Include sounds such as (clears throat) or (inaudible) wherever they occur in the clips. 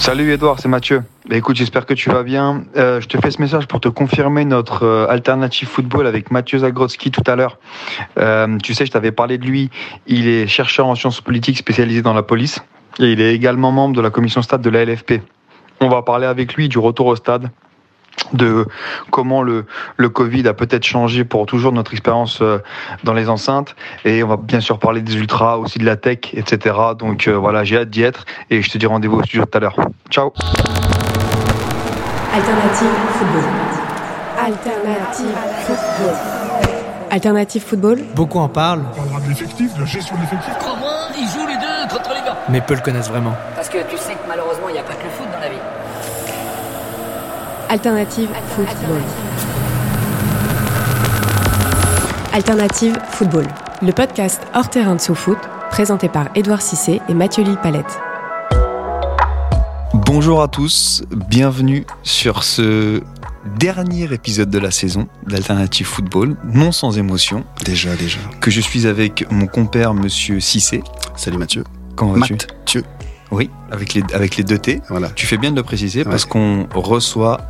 Salut Edouard, c'est Mathieu. Bah, écoute, j'espère que tu vas bien. Euh, je te fais ce message pour te confirmer notre euh, alternative football avec Mathieu Zagrodzki tout à l'heure. Euh, tu sais, je t'avais parlé de lui. Il est chercheur en sciences politiques spécialisé dans la police et il est également membre de la commission stade de la LFP. On va parler avec lui du retour au stade, de comment le, le Covid a peut-être changé pour toujours notre expérience euh, dans les enceintes. Et on va bien sûr parler des ultras, aussi de la tech, etc. Donc euh, voilà, j'ai hâte d'y être et je te dis rendez-vous au studio tout à l'heure. Ciao Alternative football. Alternative football. Alternative football. Beaucoup en parlent, On parlera de l'effectif, de la gestion de l'effectif. Comment ils jouent les deux contre les gars mais peu le connaissent vraiment. Parce que tu sais Alternative football. Alternative football. Le podcast hors terrain de sous-foot, présenté par Édouard Cissé et Mathieu Lille Palette. Bonjour à tous, bienvenue sur ce dernier épisode de la saison d'Alternative Football, non sans émotion, Déjà, déjà. que je suis avec mon compère Monsieur Cissé. Salut Mathieu. Comment vas-tu? Mathieu. Oui, avec les, avec les deux T. Voilà. Tu fais bien de le préciser parce Ouais. qu'on reçoit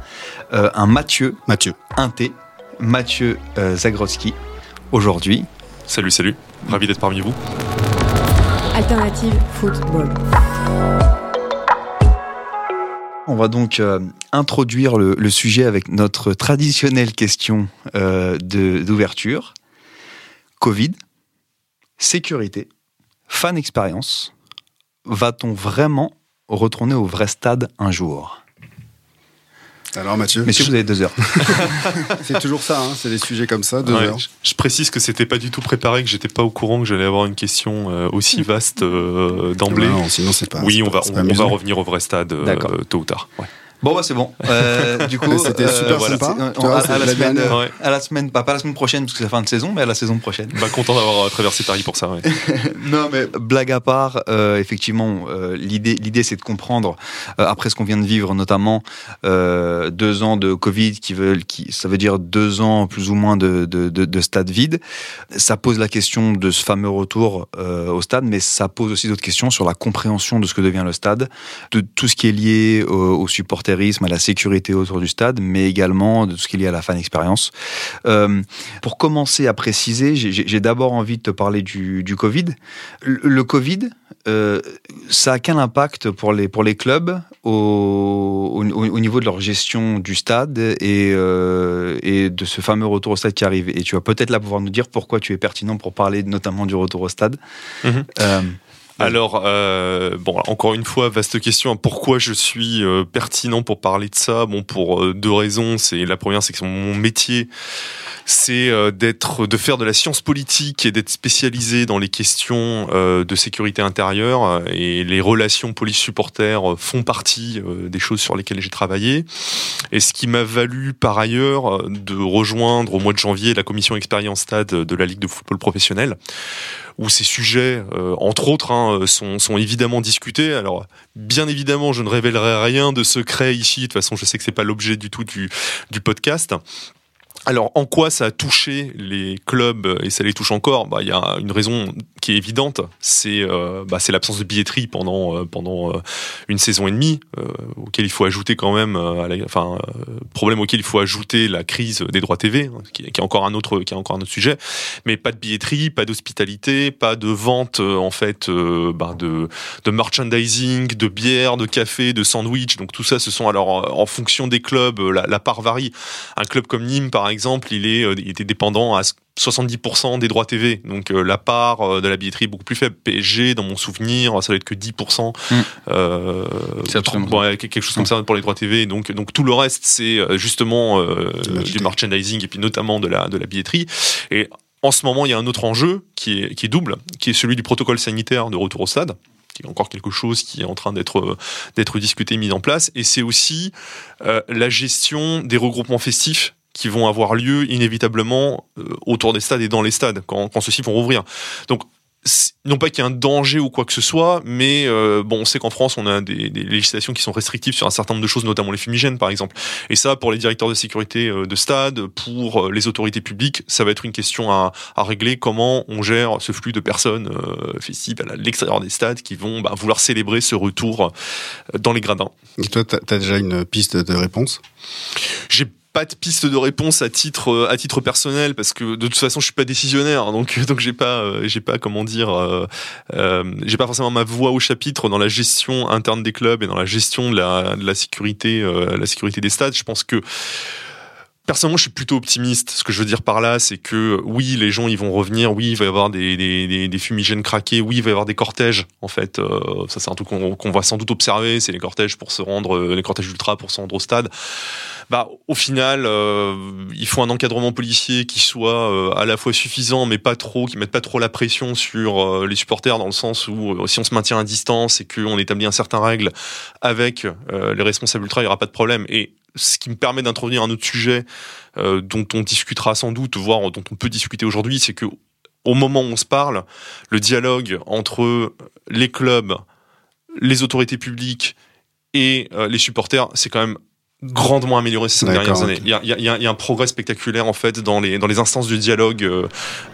euh, un Mathieu, Mathieu. un T, Mathieu euh, Zagrodzki, aujourd'hui. Salut, salut. Ravi d'être parmi vous. Alternative football. On va donc euh, introduire le, le sujet avec notre traditionnelle question euh, de- d'ouverture. Covid, sécurité, fan expérience. Va-t-on vraiment retourner au vrai stade un jour? Alors Mathieu? Messieurs, vous avez deux heures. (laughs) C'est toujours ça, hein, c'est des sujets comme ça, deux Ouais, heures. je, je précise que c'était pas du tout préparé, que j'étais pas au courant que j'allais avoir une question euh, aussi vaste euh, d'emblée. Non, sinon c'est pas. oui, on pas- va, on, pas on va revenir au vrai stade euh, tôt ou tard. Ouais. Bon, bah c'est bon. Euh, (laughs) du coup, C'était super voilà. sympa. Tu vois, à, la la semaine. Ouais. à la semaine, pas, pas la semaine prochaine parce que c'est la fin de saison, mais à la saison prochaine. Bah, content d'avoir euh, traversé Paris pour ça. ouais. (laughs) non, mais blague à part, euh, effectivement, euh, l'idée, l'idée, c'est de comprendre euh, après ce qu'on vient de vivre, notamment euh, deux ans de Covid, qui veulent, qui, ça veut dire deux ans plus ou moins de, de, de, de stade vide. Ça pose la question de ce fameux retour euh, au stade, mais ça pose aussi d'autres questions sur la compréhension de ce que devient le stade, de tout ce qui est lié au, au à la sécurité autour du stade, mais également de tout ce qui est lié à la fan expérience. Euh, pour commencer à préciser, j'ai- d'abord envie de te parler du, du Covid. Le, le Covid, euh, ça a quel impact pour les, pour les clubs au, au, au niveau de leur gestion du stade et, euh, et de ce fameux retour au stade qui arrive? Et tu vas peut-être là pouvoir nous dire pourquoi tu es pertinent pour parler notamment du retour au stade. Mhm. Alors, euh, bon, encore une fois, vaste question. Pourquoi je suis euh, pertinent pour parler de ça? Bon, pour euh, deux raisons. C'est la première, c'est que mon métier, c'est euh, d'être, de faire de la science politique et d'être spécialisé dans les questions de sécurité intérieure et les relations police-supporters font partie des choses sur lesquelles j'ai travaillé. Et ce qui m'a valu par ailleurs de rejoindre au mois de janvier la commission expérience stade de la Ligue de football professionnel où ces sujets, euh, entre autres, hein, sont, évidemment discutés. Alors, bien évidemment, je ne révélerai rien de secret ici. De toute façon, je sais que c'est pas l'objet du tout du podcast. Alors, en quoi ça a touché les clubs et ça les touche encore? Bah, il y a une raison qui est évidente, c'est euh, bah, l'absence de billetterie pendant euh, euh, une saison et demie, euh, auquel il faut ajouter quand même, euh, enfin euh, problème auquel il faut ajouter la crise des droits TV, hein, qui, est encore un autre qui encore un sujet, mais pas de billetterie, pas d'hospitalité, pas de vente euh, en fait euh, bah, de merchandising, de bière, de café, de sandwich. Donc tout ça, ce sont alors euh, en fonction des clubs, euh, la, la part varie. Un club comme Nîmes, par exemple, il est, euh, il était dépendant à 70% des droits TV. Donc euh, la part euh, de la billetterie est beaucoup plus faible. PSG, dans mon souvenir, ça doit être que 10%. Mm. Euh, bon, quelque chose comme ça pour les droits TV. Donc, donc tout le reste, c'est justement du merchandising et puis notamment de la, de la billetterie. Et en ce moment, il y a un autre enjeu qui est, qui est double, qui est celui du protocole sanitaire de retour au stade qui est encore quelque chose qui est en train d'être d'être discuté, mis en place. Et c'est aussi la gestion des regroupements festifs qui vont avoir lieu inévitablement euh, autour des stades et dans les stades quand, quand ceux-ci vont rouvrir. Donc non pas qu'il y ait un danger ou quoi que ce soit, mais euh, bon, on sait qu'en France, on a des, des législations qui sont restrictives sur un certain nombre de choses, notamment les fumigènes, par exemple. Et ça, pour les directeurs de sécurité euh, de stade, pour les autorités publiques, ça va être une question à, à régler. Comment on gère ce flux de personnes euh, festives à l'extérieur des stades qui vont bah, vouloir célébrer ce retour dans les gradins. Et toi, t'as as déjà une piste de réponse? J'ai pas de piste de réponse à titre euh, à titre personnel parce que de toute façon je suis pas décisionnaire donc (laughs) donc j'ai pas euh, j'ai pas comment dire euh, j'ai pas forcément ma voix au chapitre dans la gestion interne des clubs et dans la gestion de la de la sécurité la sécurité des stades. Je pense que Personnellement, je suis plutôt optimiste. Ce que je veux dire par là, c'est que oui, les gens ils vont revenir. Oui, il va y avoir des, fumigènes craqués. Oui, il va y avoir des cortèges. En fait, euh, ça c'est un truc qu'on qu'on va sans doute observer. C'est les cortèges pour se rendre, euh, les cortèges ultra pour se rendre au stade. Bah, au final, euh, il faut un encadrement policier qui soit à la fois suffisant, mais pas trop, qui mette pas trop la pression sur les supporters, dans le sens où si on se maintient à distance et qu'on établit un certain règle avec les responsables ultra, il n'y aura pas de problème. Ce qui me permet d'introduire un autre sujet euh, dont on discutera sans doute, voire dont on peut discuter aujourd'hui, c'est que au moment où on se parle, le dialogue entre les clubs, les autorités publiques et euh, les supporters, c'est quand même grandement amélioré ces dernières années. Il y, a, y y un progrès spectaculaire en fait dans les, dans les instances de dialogue euh,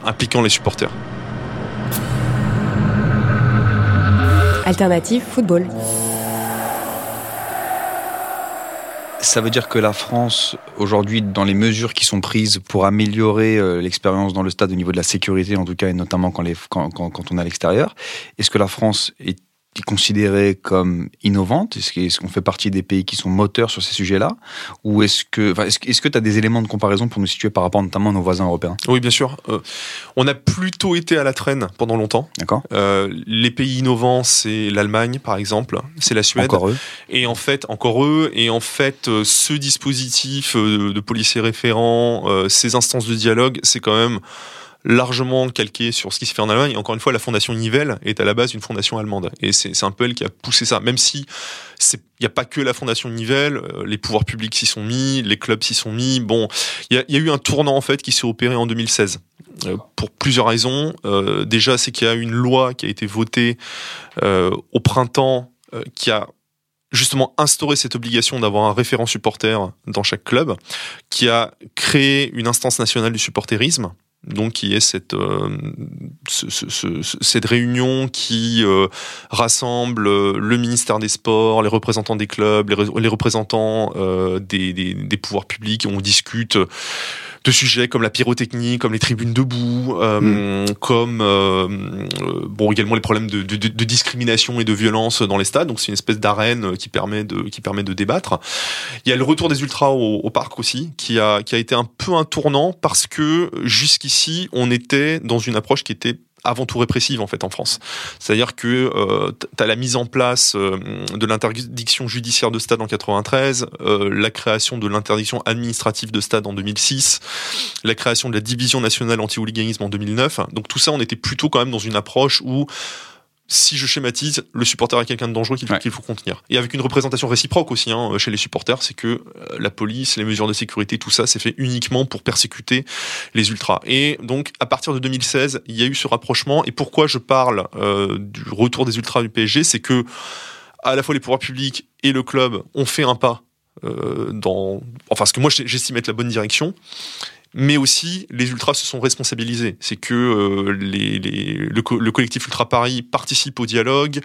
impliquant les supporters. Alternative football. Ça veut dire que la France, aujourd'hui, dans les mesures qui sont prises pour améliorer euh, l'expérience dans le stade au niveau de la sécurité, en tout cas, et notamment quand, quand on est à l'extérieur, est-ce que la France est considérée comme innovante? Est-ce qu'on fait partie des pays qui sont moteurs sur ces sujets-là? Ou est-ce que enfin, est-ce, que- tu as des éléments de comparaison pour nous situer par rapport notamment à nos voisins européens? Oui, bien sûr. Euh, on a plutôt été à la traîne pendant longtemps. D'accord Euh, les pays innovants, c'est l'Allemagne, par exemple, c'est la Suède. Encore eux Et en fait, encore eux, et en fait, euh, ce dispositif de policiers référents, ces instances de dialogue, c'est quand même largement calqué sur ce qui se fait en Allemagne. Encore une fois, la fondation Nivelle est à la base une fondation allemande. Et c'est un peu elle qui a poussé ça. Même si il n'y a pas que la fondation Nivelle, euh, les pouvoirs publics s'y sont mis, les clubs s'y sont mis. Bon, il y a, eu un tournant en fait qui s'est opéré en 2016. Euh, pour plusieurs raisons. Euh, déjà, c'est qu'il y a une loi qui a été votée au printemps qui a justement instauré cette obligation d'avoir un référent supporter dans chaque club, qui a créé une instance nationale du supporterisme, donc qui est cette, euh, ce- ce- ce- cette réunion qui euh, rassemble euh, le ministère des Sports, les représentants des clubs, les, re- les représentants des, des- des pouvoirs publics, on discute de sujets comme la pyrotechnie, comme les tribunes debout, euh, comme euh, euh, bon également les problèmes de, de- de- de discrimination et de violence dans les stades. Donc c'est une espèce d'arène qui permet de qui permet de débattre. Il y a le retour des ultras au, au parc aussi, qui a qui a été un peu un tournant parce que jusqu'ici on était dans une approche qui était avant tout répressive en fait en France. C'est-à-dire que euh, tu as la mise en place euh, de l'interdiction judiciaire de stade en 93, euh, la création de l'interdiction administrative de stade en 2006, la création de la division nationale anti-hooliganisme en 2009. Donc tout ça, on était plutôt quand même dans une approche où si je schématise, le supporter est quelqu'un de dangereux qu'il Ouais. qu'il faut contenir. Et avec une représentation réciproque aussi hein, chez les supporters, c'est que euh, la police, les mesures de sécurité, tout ça, c'est fait uniquement pour persécuter les ultras. Et donc, à partir de 2016, il y a eu ce rapprochement. Et pourquoi je parle euh, du retour des ultras du PSG, c'est que à la fois les pouvoirs publics et le club ont fait un pas euh, dans, enfin, ce que moi j'estime être la bonne direction. Mais aussi, les ultras se sont responsabilisés. C'est que euh, les, les- le, le collectif Ultra Paris participe au dialogue,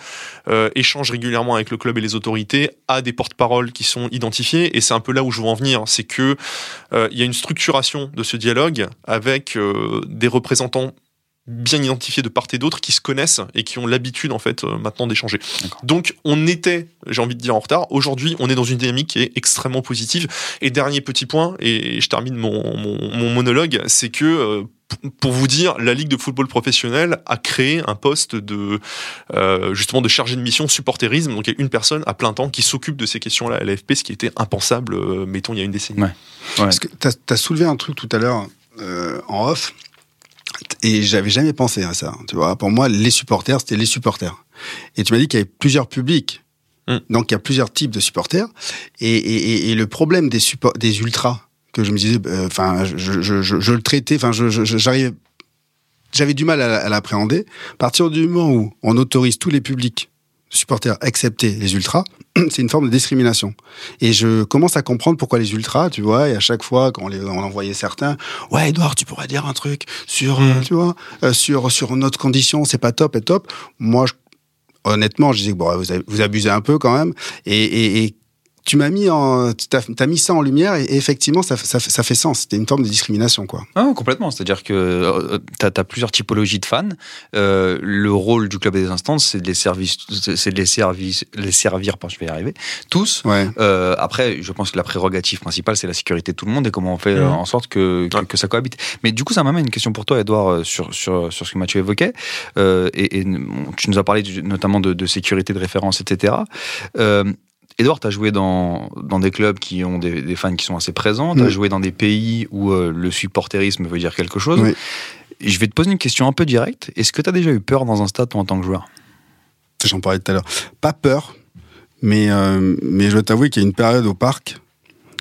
euh, échange régulièrement avec le club et les autorités, a des porte-paroles qui sont identifiés. Et c'est un peu là où je veux en venir. C'est que euh, il y a une structuration de ce dialogue avec euh, des représentants bien identifiés de part et d'autre qui se connaissent et qui ont l'habitude en fait euh, maintenant d'échanger. Donc on était, j'ai envie de dire en retard. Aujourd'hui, on est dans une dynamique qui est extrêmement positive. Et dernier petit point, et je termine mon, mon, mon monologue, c'est que euh, pour vous dire, la Ligue de football professionnel a créé un poste de euh, justement de chargé de mission supporterisme. Donc il y a une personne à plein temps qui s'occupe de ces questions-là à l'AFP, ce qui était impensable, euh, mettons, il y a une décennie. Parce que tu as, soulevé un truc tout à l'heure euh, en off, et j'avais jamais pensé à ça. Tu vois, pour moi, les supporters, c'était les supporters. Et tu m'as dit qu'il y avait plusieurs publics. Mm. Donc il y a plusieurs types de supporters. Et, et, et- le problème des, suppo- des ultras, que je me disais, euh, enfin, je, je, je, je le traitais, enfin, je, je, je- j'arrivais, j'avais du mal à, à l'appréhender. À partir du moment où on autorise tous les publics supporters, excepté les ultras, (clears throat) c'est une forme de discrimination. Et je commence à comprendre pourquoi les ultras, tu vois, et à chaque fois quand on, les, on envoyait certains, ouais, Edouard, tu pourrais dire un truc sur, euh, tu vois, euh, sur sur notre condition, c'est pas top et top. Moi, je- honnêtement, je disais bon, vous, vous abusez un peu quand même. Et, et, et tu m'as mis en, t'as, t'as mis ça en lumière et, effectivement, ça, fait- ça, fait- ça fait sens. C'était une forme de discrimination, quoi. Ah, complètement. C'est-à-dire que tu as, plusieurs typologies de fans. Euh, le rôle du club et des instances, c'est de les servir, c'est de les servir, les servir, pardon, je vais y arriver, tous. Ouais. Euh, après, je pense que la prérogative principale, c'est la sécurité de tout le monde et comment on fait euh, Mhm. en sorte que, que, Ouais. que ça cohabite. Mais du coup, ça m'amène une question pour toi, Edouard, euh, sur, sur, sur ce que Mathieu évoquait. Euh, et, et tu nous as parlé du- notamment de, de sécurité de référence, etc. Edouard, tu as joué dans, dans des clubs qui ont des, des fans qui sont assez présents, tu as joué dans des pays où euh, le supporterisme veut dire quelque chose. Oui. Je vais te poser une question un peu directe. Est-ce que tu as déjà eu peur dans un stade, toi, en tant que joueur? J'en parlais tout à l'heure. Pas peur, mais, euh, mais je dois t'avouer qu'il y a une période au parc,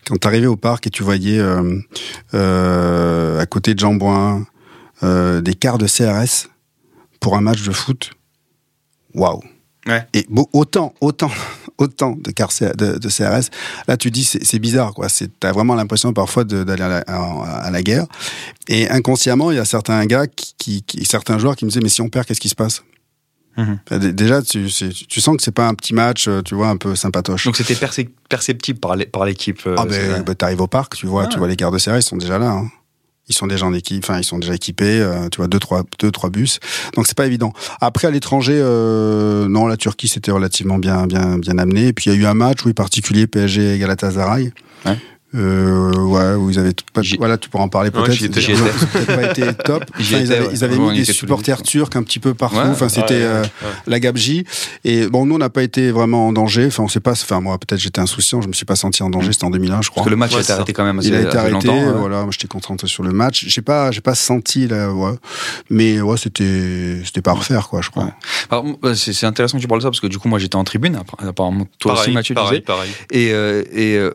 quand t'arrivais au parc et tu voyais euh, euh, à côté de Jean Bouin euh, des quarts de CRS pour un match de foot, waouh Ouais. Et autant, autant, autant de de, de CRS, là tu dis c'est bizarre quoi. C'est t'as vraiment l'impression parfois d'aller à, la- à- à la guerre. Et inconsciemment, il y a certains gars qui, qui- qui- certains joueurs qui me disaient mais si on perd, qu'est-ce qui se passe? Mhm. Dé- Déjà, tu, tu sens que c'est pas un petit match, euh, tu vois, un peu sympatoche. Donc c'était percep- perceptible par l'é- par l'équipe. euh, ah ben, ben, t'arrives au parc, tu vois, Ah. tu vois les gardes de ils sont déjà là. hein. Ils sont déjà en équipe, enfin ils sont déjà équipés, euh, tu vois deux trois deux trois bus. Donc c'est pas évident. Après à l'étranger, euh, non la Turquie c'était relativement bien bien bien amené. Et puis il y a eu un match oui particulier PSG Galatasaray. Ouais. Euh, ouais, où ils avaient tout- pas, voilà, tu pourras en parler peut-être. j'y étais. Ils ont peut-être pas été (laughs) top. J'y Enfin, ils étais, avaient, ouais. ils avaient Ouais, mis des supporters turcs un petit peu partout. Ouais. Enfin, c'était Ouais, euh, ouais. la gabegie. Et bon, nous, on n'a pas été vraiment en danger. Enfin, on sait pas. Enfin, moi, peut-être j'étais insouciant. Je me suis pas senti en danger. C'était en 2001, je crois. Parce que le match Ouais, a été arrêté quand même assez, Il a été arrêté. Voilà, moi, j'étais concentré sur le match. J'ai pas, j'ai pas senti là. Ouais. Mais ouais, c'était, c'était pas à refaire, quoi. Je crois. Moi, c'est intéressant que tu parles de ça parce que du coup, moi, j'étais en tribune. Après, Apparemment, toi aussi, pareil, Mathieu, tu pareil, disais. pareil. Et, euh, et euh,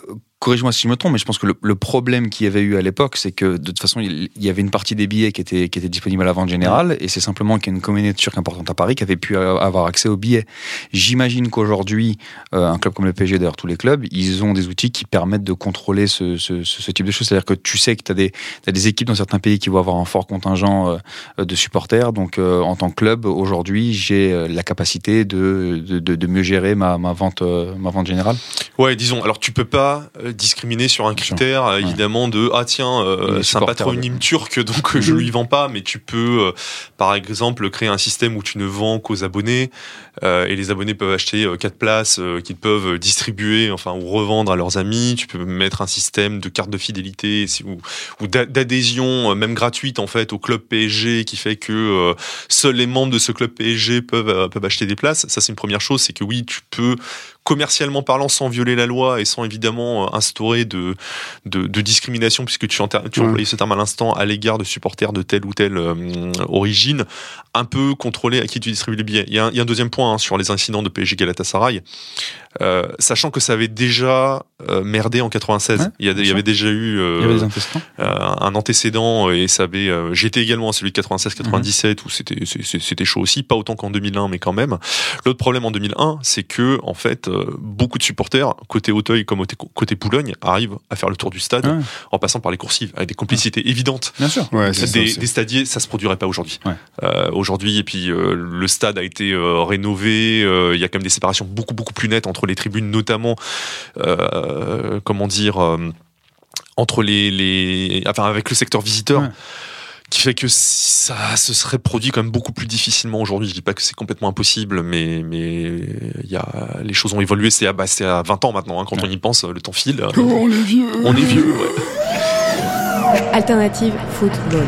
corrige-moi si je me trompe, mais je pense que le, le problème qu'il y avait eu à l'époque, c'est que de toute façon, il, il y avait une partie des billets qui était, qui était disponible à la vente générale, et c'est simplement qu'il y a une communauté turque importante à Paris qui avait pu avoir accès aux billets. J'imagine qu'aujourd'hui, euh, un club comme le PSG, d'ailleurs tous les clubs, ils ont des outils qui permettent de contrôler ce, ce, ce, ce type de choses. C'est-à-dire que tu sais que tu as des, t'as des équipes dans certains pays qui vont avoir un fort contingent euh, de supporters. Donc, euh, en tant que club, aujourd'hui, j'ai la capacité de, de, de, de mieux gérer ma, ma, vente, ma vente générale. Ouais, disons. Alors, tu peux pas discriminer sur un critère, euh, évidemment, de ah tiens, euh, c'est un patronyme turc, donc (laughs) euh, je lui vends pas. Mais tu peux, euh, par exemple, créer un système où tu ne vends qu'aux abonnés, euh, et les abonnés peuvent acheter quatre places qu'ils peuvent distribuer, enfin ou revendre à leurs amis. Tu peux mettre un système de carte de fidélité ou, ou d'a- d'adhésion, même gratuite en fait, au club PSG, qui fait que seuls les membres de ce club PSG peuvent peuvent acheter des places. Ça, c'est une première chose, c'est que oui, tu peux commercialement parlant, sans violer la loi et sans évidemment euh, instaurer de, de, de discrimination, puisque tu, tu Ouais. employais ce terme à l'instant, à l'égard de supporters de telle ou telle euh, origine, un peu contrôler à qui tu distribues les billets. Il y a un, il y a un deuxième point hein, sur les incidents de PSG Galatasaray, euh, sachant que ça avait déjà euh, merdé en 96. Ouais, il, y a, il y avait déjà eu euh, un antécédent et ça avait j'étais également à celui de 96 97 où c'était chaud aussi pas autant qu'en 2001 mais quand même l'autre problème en 2001 c'est que en fait beaucoup de supporters côté Auteuil comme côté- Boulogne arrivent à faire le tour du stade Ouais. en passant par les coursives avec des complicités évidentes Bien sûr. Ça des, des stadiers, ça se produirait pas aujourd'hui. Aujourd'hui, et puis le stade a été rénové. Il y a quand même des séparations beaucoup beaucoup plus nettes entre les tribunes, notamment, euh, comment dire, euh, entre les, les, enfin avec le secteur visiteur. Ouais. Qui fait que ça se serait produit quand même beaucoup plus difficilement aujourd'hui. Je dis pas que c'est complètement impossible, mais mais il y a les choses ont évolué. C'est à, bah, c'est à 20 ans maintenant. hein, quand on y pense, le temps file. on est vieux. On est vieux. Ouais. Alternative Football.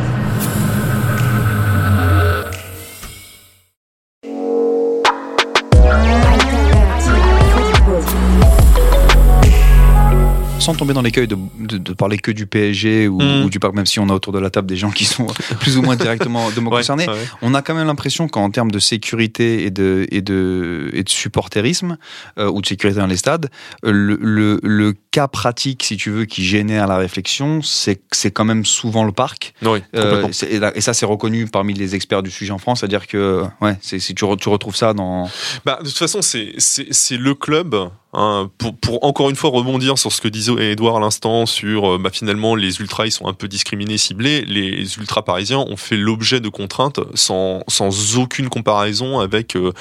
Sans tomber dans l'écueil de, de, de parler que du PSG ou, Mm. ou du parc, même si on a autour de la table des gens qui sont (laughs) plus ou moins directement de Ouais, concernés, ouais. on a quand même l'impression qu'en termes de sécurité et de, et de, et de supporterisme, euh, ou de sécurité dans les stades, le, le, le cas pratique, si tu veux, qui génère la réflexion, c'est c'est quand même souvent le parc. Oui, Euh, et, ça, c'est reconnu parmi les experts du sujet en France, c'est-à-dire que ouais, c'est- si tu, re- tu retrouves ça dans. Bah, de toute façon, c'est le club. hein, pour, pour encore une fois rebondir sur ce que disait Edouard à l'instant sur euh, bah, finalement les ultras ils sont un peu discriminés ciblés les ultras parisiens ont fait l'objet de contraintes sans, sans aucune comparaison avec euh,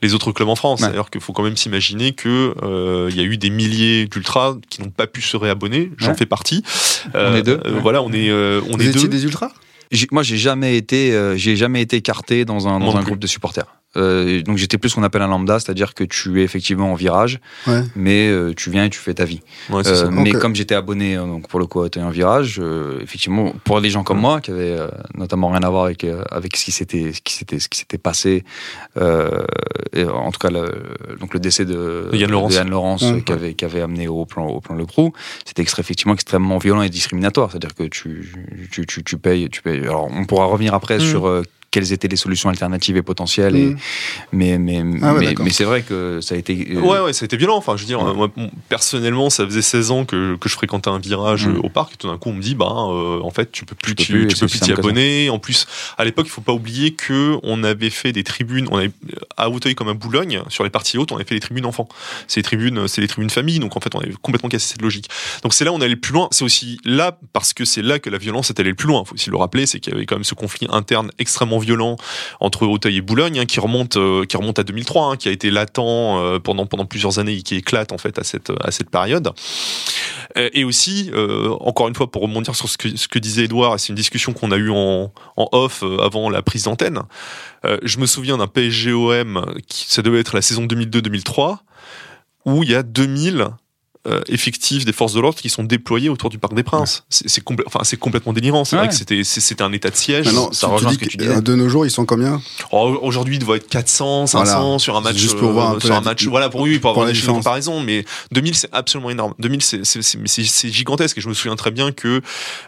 les autres clubs en France Ouais. c'est-à-dire qu'il faut quand même s'imaginer que euh, il y a eu des milliers d'ultras qui n'ont pas pu se réabonner j'en Ouais. fais partie On est deux. euh, voilà on est euh, on Vous est étiez deux des ultras? J'ai- Moi, j'ai jamais été, euh, j'ai jamais été écarté dans un, dans un groupe de supporters. Euh, donc j'étais plus ce qu'on appelle un lambda, c'est-à-dire que tu es effectivement en virage, Ouais. mais euh, tu viens et tu fais ta vie. Ouais, Euh. Mais comme j'étais abonné, donc pour le coup, à un virage, euh, effectivement, pour les gens comme Mm. moi, qui avaient euh, notamment rien à voir avec avec ce qui s'était ce qui s'était ce qui s'était passé, euh, et en tout cas le, donc le décès de, De Yann Laurence. Laurence, euh, qui avait qui avait amené au plan au plan le crew, c'était extra- effectivement extrêmement violent et discriminatoire, c'est-à-dire que tu tu, tu tu payes tu payes. Alors on pourra revenir après Mm. sur euh, quelles étaient les solutions alternatives et potentielles, et, Mm. mais mais Ah ouais, mais, c'est vrai que ça a été euh, Ouais, ouais, ça a été violent. Enfin, je veux dire, Ouais. euh, moi, personnellement, ça faisait 16 ans que, que je fréquentais un virage Mm. euh, au parc. Et tout d'un coup, on me dit, bah, euh, en fait, tu peux plus, tu, peux plus, tu peux t'y abonner. En plus, à l'époque, il faut pas oublier que on avait fait des tribunes. On avait à Hauteuil comme à Boulogne, sur les parties hautes, on avait fait les tribunes enfants. C'est les tribunes, c'est les tribunes famille. Donc en fait, on avait complètement cassé cette logique. Donc c'est là où on allait le plus loin. C'est aussi là parce que c'est là que la violence est allée le plus loin. Faut aussi le rappeler, c'est qu'il y avait quand même ce conflit interne extrêmement violent entre Hauteuil et Boulogne, hein, qui remonte, euh, qui remonte à 2003, hein, qui a été latent euh, pendant pendant plusieurs années et qui éclate en fait à cette à cette période. Euh, Et aussi, encore une fois, pour rebondir sur ce que, ce que disait Edouard, c'est une discussion qu'on a eue en, en off avant la prise d'antenne. je me souviens d'un PSGOM, ça devait être la saison 2002-2003, où il y a 2000 euh, effectifs des forces de l'ordre qui sont déployés autour du Parc des Princes. C'est enfin, complètement délirant. C'est Ouais. vrai que c'était un état de siège. Ça rejoint ce que tu disais. euh, de nos jours, ils sont combien? Oh, Aujourd'hui, il doit être 400, 500 Voilà. sur un match. Juste pour voir un euh, peu sur un match. Voilà, pour oui, pour avoir des chiffres de comparaison. Mais 2000, c'est absolument énorme. 2000, c'est- gigantesque. Et je me souviens très bien que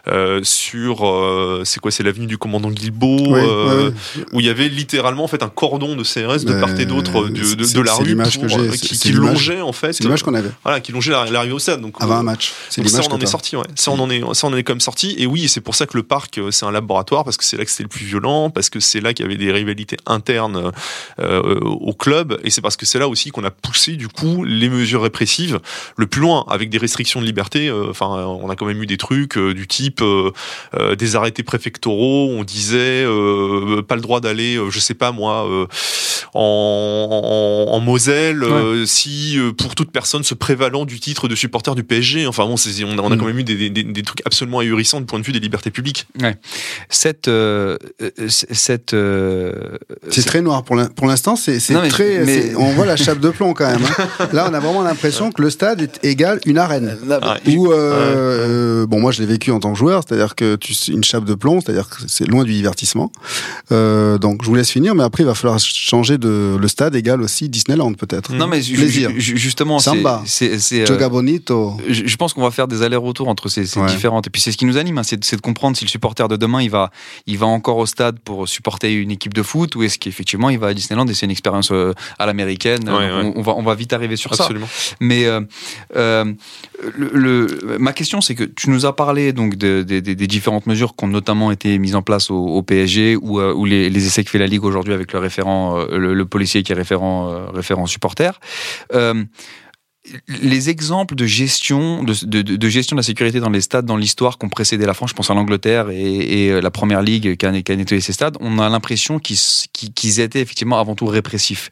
euh, sur, euh, c'est quoi, c'est l'avenue du commandant Oui, oui, où il y avait littéralement en fait un cordon de CRS de part et d'autre de, de, c'est- de la c'est rue l'image pour, que j'ai, c'est- qui, qui longeait en fait. C'est l'image qu'on avait Voilà, qui longeait la- l'arrivée au stade. Donc, avant euh, un match. C'est donc ça, on en est sorti, ouais. Ça, on en est, ça, on en est quand même sorti. Et oui, c'est pour ça que le parc, euh, c'est un laboratoire, parce que c'est là que c'était le plus violent, parce que c'est là qu'il y avait des rivalités internes euh, au club, et c'est parce que c'est là aussi qu'on a poussé, du coup, les mesures répressives le plus loin, avec des restrictions de liberté. euh, Enfin, on a quand même eu des trucs euh, du type euh, euh, des arrêtés préfectoraux, on disait euh, pas le droit d'aller, euh, je sais pas moi, euh, en, en, en Moselle, euh, si euh, pour toute personne se prévalant du titre de supporter du PSG. Enfin bon, on a, on a Mm. quand même eu des, des, des trucs absolument ahurissants du point de vue des libertés publiques. cette euh, euh, cette euh, C'est très noir pour l'in- pour l'instant. C'est très. mais- On voit la chape de plomb quand même. hein. Là, on a vraiment l'impression que le stade est égal une arène. Ouais. Ou euh, euh, bon, moi je l'ai vécu en tant que joueur, c'est-à-dire que tu une chape de plomb, c'est-à-dire que c'est loin du divertissement. Euh, donc je vous laisse finir, mais après il va falloir changer de le stade égal aussi Disneyland peut-être. non mais Plaisir. ju- justement c'est Bonito. je je pense qu'on va faire des allers-retours entre ces, ces Ouais. différentes. Et puis c'est ce qui nous anime, hein, c'est de- c'est de comprendre si le supporter de demain il va, il va encore au stade pour supporter une équipe de foot ou est-ce qu'effectivement il va à Disneyland et c'est une expérience euh, à l'américaine. Ouais, on, ouais. on va, on va vite arriver sur ça. Absolument. Mais euh, euh, le, le- ma question, c'est que tu nous as parlé donc de- de- de- des différentes mesures qui ont notamment été mises en place au, au PSG ou, euh, ou les, les essais que fait la Ligue aujourd'hui avec le référent, euh, le, le policier qui est référent, euh, référent supporter. Les exemples de gestion, de, gestion de la sécurité dans les stades dans l'histoire qui ont précédé la France, je pense à l'Angleterre et, euh, la première ligue qui a, nettoyé ces stades, on a l'impression qu'ils étaient effectivement avant tout répressifs.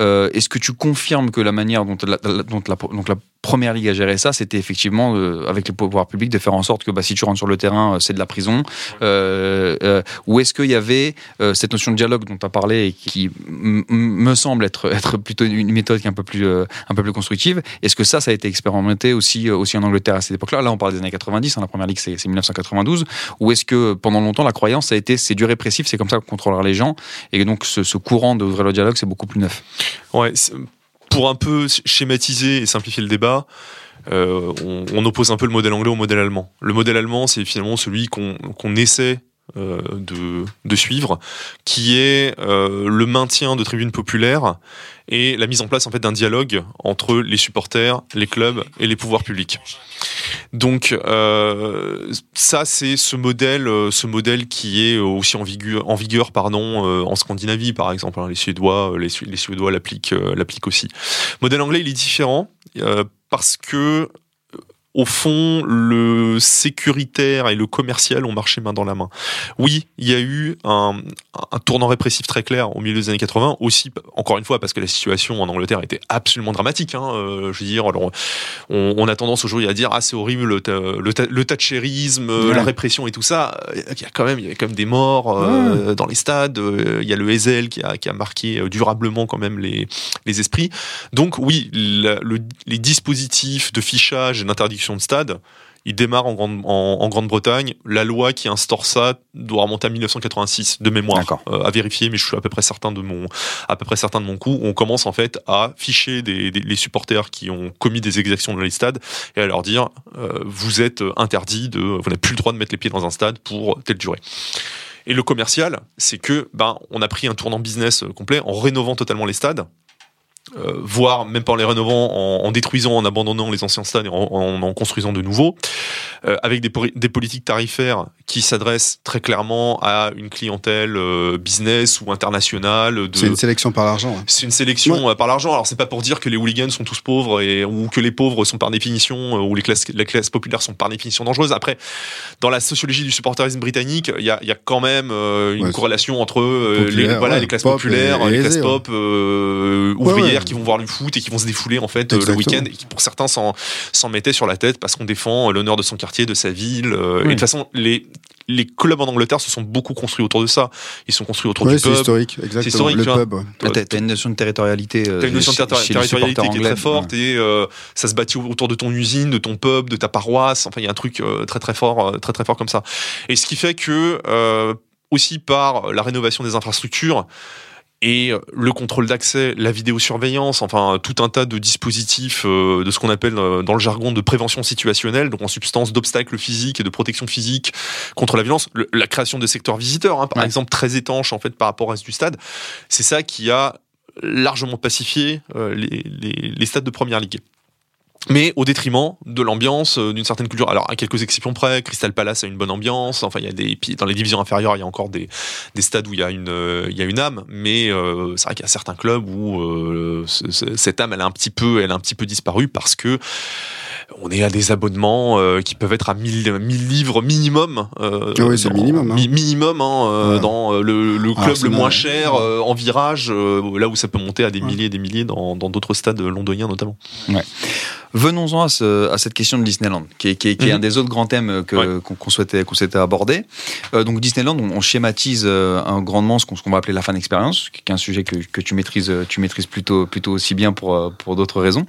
Euh, Est-ce que tu confirmes que la manière dont la, dont la, première ligue a géré ça, c'était effectivement euh, avec les pouvoirs publics de faire en sorte que bah, si tu rentres sur le terrain, c'est de la prison Ou est-ce qu'il y avait cette notion de dialogue dont tu as parlé et qui me semble être, plutôt une méthode qui est un peu plus constructive Est-ce que ça, ça a été expérimenté aussi, euh, aussi en Angleterre à cette époque-là? Là, on parle des années 90, hein, la première ligue c'est c'est 1992. Ou est-ce que pendant longtemps, la croyance a été c'est du répressif, c'est comme ça qu'on contrôlera les gens? Et donc ce, ce courant d'ouvrir le dialogue, c'est beaucoup plus neuf Ouais, pour un peu schématiser et simplifier le débat, euh, on, oppose un peu le modèle anglais au modèle allemand. Le modèle allemand, c'est finalement celui qu'on essaie de, de suivre, qui est euh, le maintien de tribunes populaires et la mise en place en fait d'un dialogue entre les supporters, les clubs et les pouvoirs publics. Donc euh, ça c'est ce modèle, euh, ce modèle qui est aussi en vigueur, en vigueur pardon, euh, en Scandinavie par exemple. hein. les Suédois, euh, les, Su- les Suédois l'appliquent, euh, aussi. Modèle anglais il est différent euh, parce que au fond, le sécuritaire et le commercial ont marché main dans la main. Oui, il y a eu un, un tournant répressif très clair au milieu des années 80, aussi, encore une fois, parce que la situation en Angleterre était absolument dramatique. Hein, euh, je veux dire, alors, on, on a tendance aujourd'hui à dire ah c'est horrible le, le, le euh, Ouais. la répression et tout ça. Euh, Il y a quand même, il y avait quand même des morts euh, dans les stades. Il y a le Hazel qui a, qui a marqué durablement quand même les, les esprits. Donc oui, la- le- les dispositifs de fichage et d'interdiction de stade, ils démarrent en, Grande- en, en Grande-Bretagne. La loi qui instaure ça doit remonter à 1986 de mémoire. Euh, à vérifier, mais je suis à peu près certain de mon, à peu près certain de mon coup. On commence en fait à ficher des, des- les supporters qui ont commis des exactions dans les stades et à leur dire euh, vous êtes interdit de, vous n'avez plus le droit de mettre les pieds dans un stade pour telle durée. Et le commercial, c'est que ben on a pris un tournant business euh, complet en rénovant totalement les stades. Euh, voire même pas en les rénovant, en, en détruisant, en abandonnant les anciens stades et en, en, en construisant de nouveaux, euh, avec des, politiques tarifaires qui s'adressent très clairement à une clientèle euh, business ou internationale. C'est une sélection par l'argent. hein. C'est une sélection par l'argent. Alors c'est pas pour dire que les hooligans sont tous pauvres et ou que les pauvres sont par définition ou les classes les classes populaires sont par définition dangereuses. Après, dans la sociologie du supporterisme britannique, il y a, il y a quand même une Ouais, corrélation entre les voilà ouais, les classes pop populaires, et- et les classes aisées, pop ouvrières qui vont voir le foot et qui vont se défouler en fait euh, le week-end et qui pour certains s'en s'en mettaient sur la tête parce qu'on défend l'honneur de son quartier, de sa ville. euh, Et de toute façon, les les clubs en Angleterre se sont beaucoup construits autour de ça. Ils sont construits autour Ouais, du c'est pub. historique, exactement. historique, le tu vois. pub. ouais. T'as t'as une notion de territorialité. euh, T'as une notion de terri- territorialité qui est très forte et euh, ça se bâtit autour de ton usine, de ton pub, de ta paroisse. Enfin, il y a un truc euh, très très fort, euh, très très fort comme ça. Et ce qui fait que euh, aussi par la rénovation des infrastructures et euh, le contrôle d'accès, la vidéosurveillance, enfin tout un tas de dispositifs euh, de ce qu'on appelle euh, dans le jargon de prévention situationnelle, donc en substance d'obstacles physiques et de protection physique contre la violence, Le- la création de secteurs visiteurs, hein, par Ouais. exemple très étanches en fait par rapport au reste du stade, c'est ça qui a largement pacifié euh, les, les- les stades de première ligue. Mais au détriment de l'ambiance, euh, d'une certaine culture. Alors, à quelques exceptions près, Crystal Palace a une bonne ambiance. Enfin, il y a des, dans les divisions inférieures, il y a encore des, des stades où il y a une, euh, il y a une âme. Mais euh, c'est vrai qu'il y a certains clubs où euh, ce- ce- cette âme, elle a un petit peu, elle a un petit peu disparu parce que on est à des abonnements euh, qui peuvent être à 1000, 1000 livres minimum. euh, oui, c'est minimum, hein. mi- minimum, hein, euh, Ouais. dans le, le Ah, club le moins cher, euh, en virage, euh, là où ça peut monter à des Ouais. milliers et des milliers dans d'autres stades londoniens notamment. Venons-en à, ce- à cette question de Disneyland, qui est, qui est- qui est Mhm. un des autres grands thèmes que- Ouais. qu'on souhaitait, qu'on souhaitait aborder. Euh, donc Disneyland, on, on schématise un grandement ce qu'on va appeler la fan experience, qui est un sujet que, que tu maîtrises, tu maîtrises plutôt, plutôt aussi bien pour, pour d'autres raisons.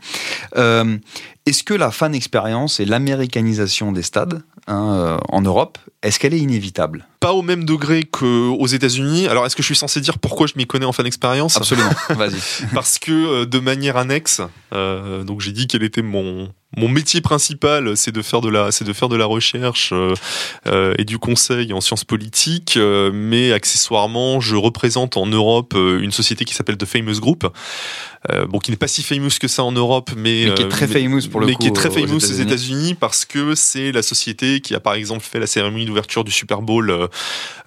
Est-ce que la fan experience et l'américanisation des stades hein, euh, en Europe, est-ce qu'elle est inévitable? Pas au même degré qu'aux États-Unis. Alors, est-ce que je suis censé dire pourquoi je m'y connais en fan expérience? Absolument. (laughs) Vas-y. Parce que euh, de manière annexe, euh, donc j'ai dit quel était mon mon métier principal, c'est de faire de la c'est de faire de la recherche euh, et du conseil en sciences politiques, euh, mais accessoirement, je représente en Europe une société qui s'appelle The Famous Group. Euh, bon, qui n'est pas si famous que ça en Europe, mais, Mais qui est euh, très famous pour le mais coup qui est très famous aux États-Unis. Parce que c'est la société qui a par exemple fait la cérémonie d'ouverture du Super Bowl,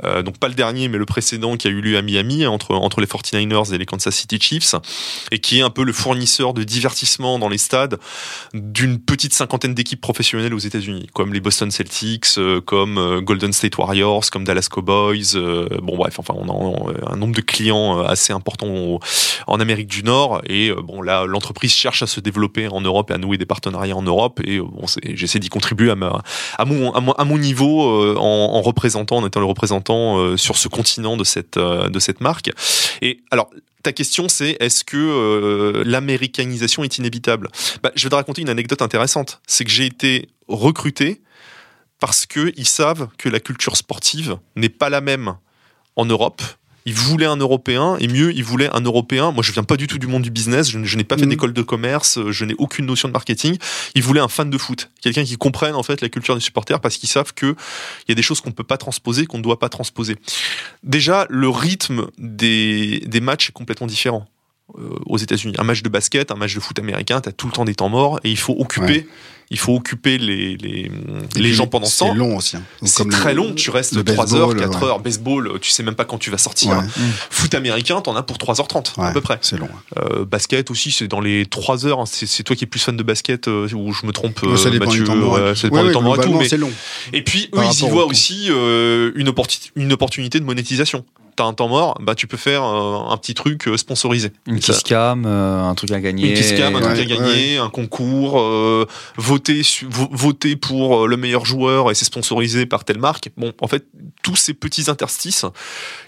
euh, donc pas le dernier, mais le précédent qui a eu lieu à Miami entre entre les 49ers et les Kansas City Chiefs, et qui est un peu le fournisseur de divertissement dans les stades d'une petite cinquantaine d'équipes professionnelles aux États-Unis, comme les Boston Celtics, comme Golden State Warriors, comme Dallas Cowboys. bon bref, enfin on a un nombre de clients assez important en Amérique du Nord et euh, bon là l'entreprise cherche à se développer en Europe et à nouer des partenariats en Europe. Et euh, bon j'essaie d'y contribuer à mon niveau euh, en, en représentant en étant le représentant sur ce continent de cette marque. Et alors ta question c'est est-ce que l'américanisation est inévitable? Bah, je vais te raconter une anecdote intéressante. C'est que j'ai été recruté parce que ils savent que la culture sportive n'est pas la même en Europe il voulait un Européen, et mieux, il voulait un Européen. Moi, je viens pas du tout du monde du business, je, n'ai pas fait Mhm. d'école de commerce, euh, je n'ai aucune notion de marketing. Il voulait un fan de foot, quelqu'un qui comprenne en fait la culture des supporters, parce qu'ils savent que il y a des choses qu'on peut pas transposer, qu'on ne doit pas transposer. Déjà, le rythme des, des matchs est complètement différent. euh, aux États-Unis, un match de basket, un match de foot américain, t'as tout le temps des temps morts et il faut occuper, il faut occuper les les, les gens pendant ce temps. C'est long aussi. hein. C'est très le- long, tu restes le 3 heures, baseball, 4 ouais. heures. Baseball, tu sais même pas quand tu vas sortir. Ouais, Foot américain, t'en as pour 3h30 à peu près. C'est long. Euh, basket aussi, c'est dans les 3 heures. hein. C'est toi qui es plus fan de basket euh, ou je me trompe, Ouais, ça euh, dépend Mathieu, ça dépend du temps et tout. Mais... c'est long. Et puis eux, Par ils y voient aussi euh, une, opporti- une opportunité de monétisation. T'as un temps mort, bah tu peux faire euh, un petit truc euh, sponsorisé. Une kiss cam, euh, un truc à gagner. une kiss cam, un truc à Ouais, gagner, un concours, euh, voter, voter pour le meilleur joueur et c'est sponsorisé par telle marque. Bon, en fait, tous ces petits interstices,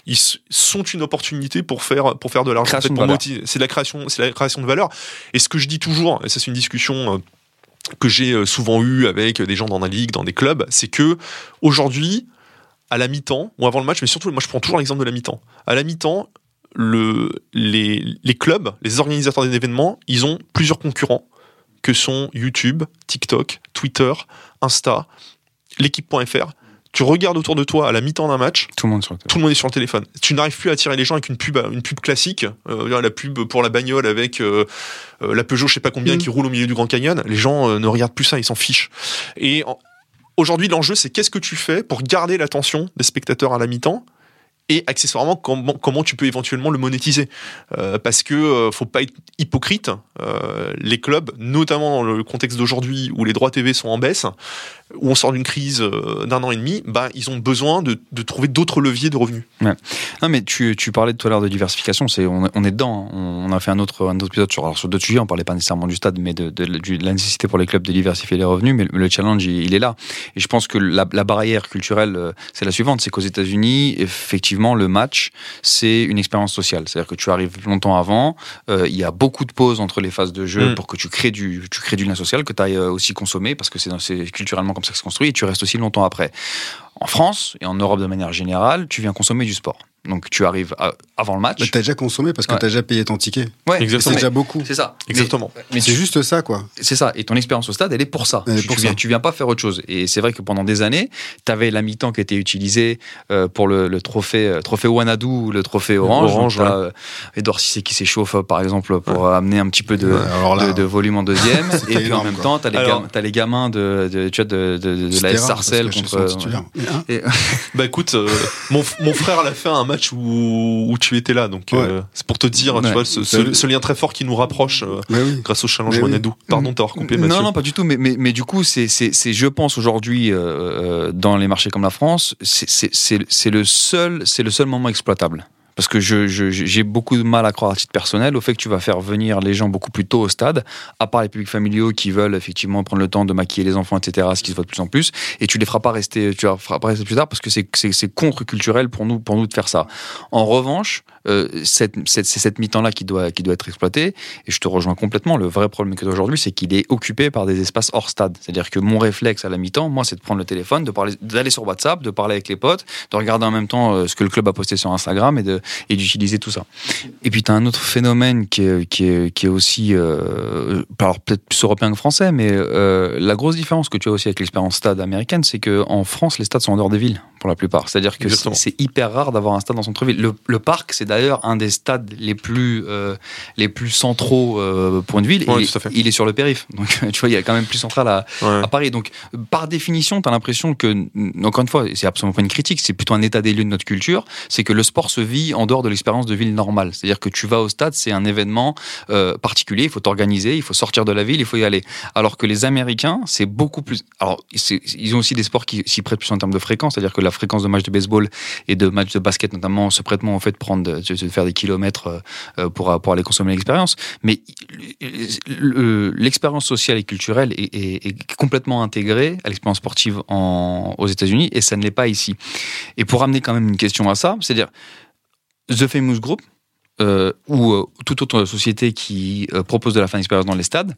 ils sont une opportunité pour faire pour faire de l'argent. En fait, de C'est la création, c'est la création de valeur. Et ce que je dis toujours, et ça c'est une discussion. euh, que j'ai souvent eu avec des gens dans la ligue, dans des clubs, c'est que aujourd'hui, à la mi-temps ou avant le match, mais surtout, moi je prends toujours l'exemple de la mi-temps. À la mi-temps, le, les, les clubs, les organisateurs d'événements, ils ont plusieurs concurrents que sont YouTube, TikTok, Twitter, Insta, l'équipe.fr. Tu regardes autour de toi à la mi-temps d'un match, Tout le monde sur le tout le monde est sur le téléphone. Tu n'arrives plus à attirer les gens avec une pub, une pub classique, euh, la pub pour la bagnole avec euh, euh, la Peugeot, je sais pas combien, Mm. qui roule au milieu du Grand Canyon. Les gens euh, ne regardent plus ça, ils s'en fichent. Et en- aujourd'hui, l'enjeu, c'est qu'est-ce que tu fais pour garder l'attention des spectateurs à la mi-temps et accessoirement comment, tu peux éventuellement le monétiser. Euh, parce que euh, faut pas être hypocrite Euh, les clubs notamment dans le contexte d'aujourd'hui où les droits TV sont en baisse où on sort d'une crise euh, d'un an et demi bah ils ont besoin de, de trouver d'autres leviers de revenus Non, mais tu, tu parlais tout à l'heure de diversification, c'est, on, on est dedans. hein. On, a fait un autre, un autre épisode sur, alors sur d'autres sujets, on parlait pas nécessairement du stade, mais de, de, la nécessité pour les clubs de diversifier les revenus, mais le, le challenge, il, il est là. Et je pense que la, la barrière culturelle, euh, c'est la suivante, c'est qu'aux États-Unis, effectivement, le match, c'est une expérience sociale. C'est-à-dire que tu arrives longtemps avant, euh, il y a beaucoup de pauses entre les phases de jeu Mm. pour que tu crées du, tu crées du lien social, que tu ailles aussi consommer, parce que c'est, culturellement comme ça que se construit, et tu restes aussi longtemps après. En France et en Europe de manière générale, tu viens consommer du sport. Donc tu arrives à- avant le match. Bah, T'as déjà consommé parce que Ouais. t'as déjà payé ton ticket. Ouais, Exactement. C'est déjà beaucoup. C'est ça. Exactement. Mais, mais C'est juste ça, quoi. c'est ça. Et ton expérience au stade, elle est pour ça. Elle est tu, pour tu viens, ça. tu viens pas faire autre chose. Et c'est vrai que pendant des années, tu avais la mi-temps qui était utilisée euh, pour le, le trophée, euh, trophée Wanadu ou le trophée Orange. Orange, t'as, euh, Edouard Cissé qui s'échauffe, euh, par exemple, pour euh, amener un petit peu de, Ouais, alors là, de, de volume en deuxième. (laughs) Et puis en même quoi. temps, tu as, Alors- les gamins de, de, tu vois, de, de, de, de c'était la S Sarcelles contre. et- Bah écoute, euh, mon, frère l'a fait un match où, où tu étais là, donc euh, c'est pour te dire, tu vois, ce, ce- ce lien très fort qui nous rapproche euh, oui. grâce au challenge Mais oui. Wanadu. Pardon de t'avoir coupé, Mathieu. Non, non, pas du tout. Mais, mais, mais du coup, c'est, je pense aujourd'hui, euh, dans les marchés comme la France, c'est, le seul, le seul moment exploitable. Parce que je, je- j'ai beaucoup de mal à croire à titre personnel au fait que tu vas faire venir les gens beaucoup plus tôt au stade, à part les publics familiaux qui veulent effectivement prendre le temps de maquiller les enfants, etc., ce qui se voit de plus en plus, et tu les feras pas rester, tu les feras pas rester plus tard parce que c'est contre-culturel pour nous, pour nous de faire ça. En revanche, euh, cette, cette, c'est cette mi-temps-là qui doit, qui doit être exploitée, et je te rejoins complètement. Le vrai problème que aujourd'hui, c'est qu'il est occupé par des espaces hors stade. C'est-à-dire que mon réflexe à la mi-temps, moi, c'est de prendre le téléphone, de parler, d'aller sur WhatsApp, de parler avec les potes, de regarder en même temps euh, ce que le club a posté sur Instagram et de et d'utiliser tout ça. Et puis tu as un autre phénomène qui est, qui est, qui est aussi, euh, alors peut-être plus européen que français, mais euh, la grosse différence que tu as aussi avec l'expérience stade américaine, c'est que en France, les stades sont en dehors des villes pour la plupart. C'est-à-dire que c'est hyper rare d'avoir un stade en centre-ville. Le, le parc, c'est d'ailleurs un des stades les plus euh, les plus centraux euh, pour une ville. Ouais, et tout à fait. il est sur le périph. (laughs) Donc tu vois, il y a quand même plus central à, Ouais. à Paris. Donc, par définition, tu as l'impression que, encore une fois, c'est absolument pas une critique, c'est plutôt un état des lieux de notre culture, c'est que le sport se vit en dehors de l'expérience de ville normale. C'est-à-dire que tu vas au stade, c'est un événement euh, particulier, il faut t'organiser, il faut sortir de la ville, il faut y aller. Alors que les Américains, c'est beaucoup plus. Alors, ils ont aussi des sports qui s'y prêtent plus en termes de fréquence, c'est-à-dire que la fréquence de matchs de baseball et de matchs de basket, notamment, se prête moins au fait prendre, de, faire des kilomètres euh, euh, pour, pour aller consommer l'expérience. Mais le- l'expérience sociale et culturelle est, complètement intégrée à l'expérience sportive en- aux États-Unis et ça ne l'est pas ici. Et pour amener quand même une question à ça, c'est-à-dire The Famous Group euh, ou euh, toute autre société qui propose de la fin d'expérience dans les stades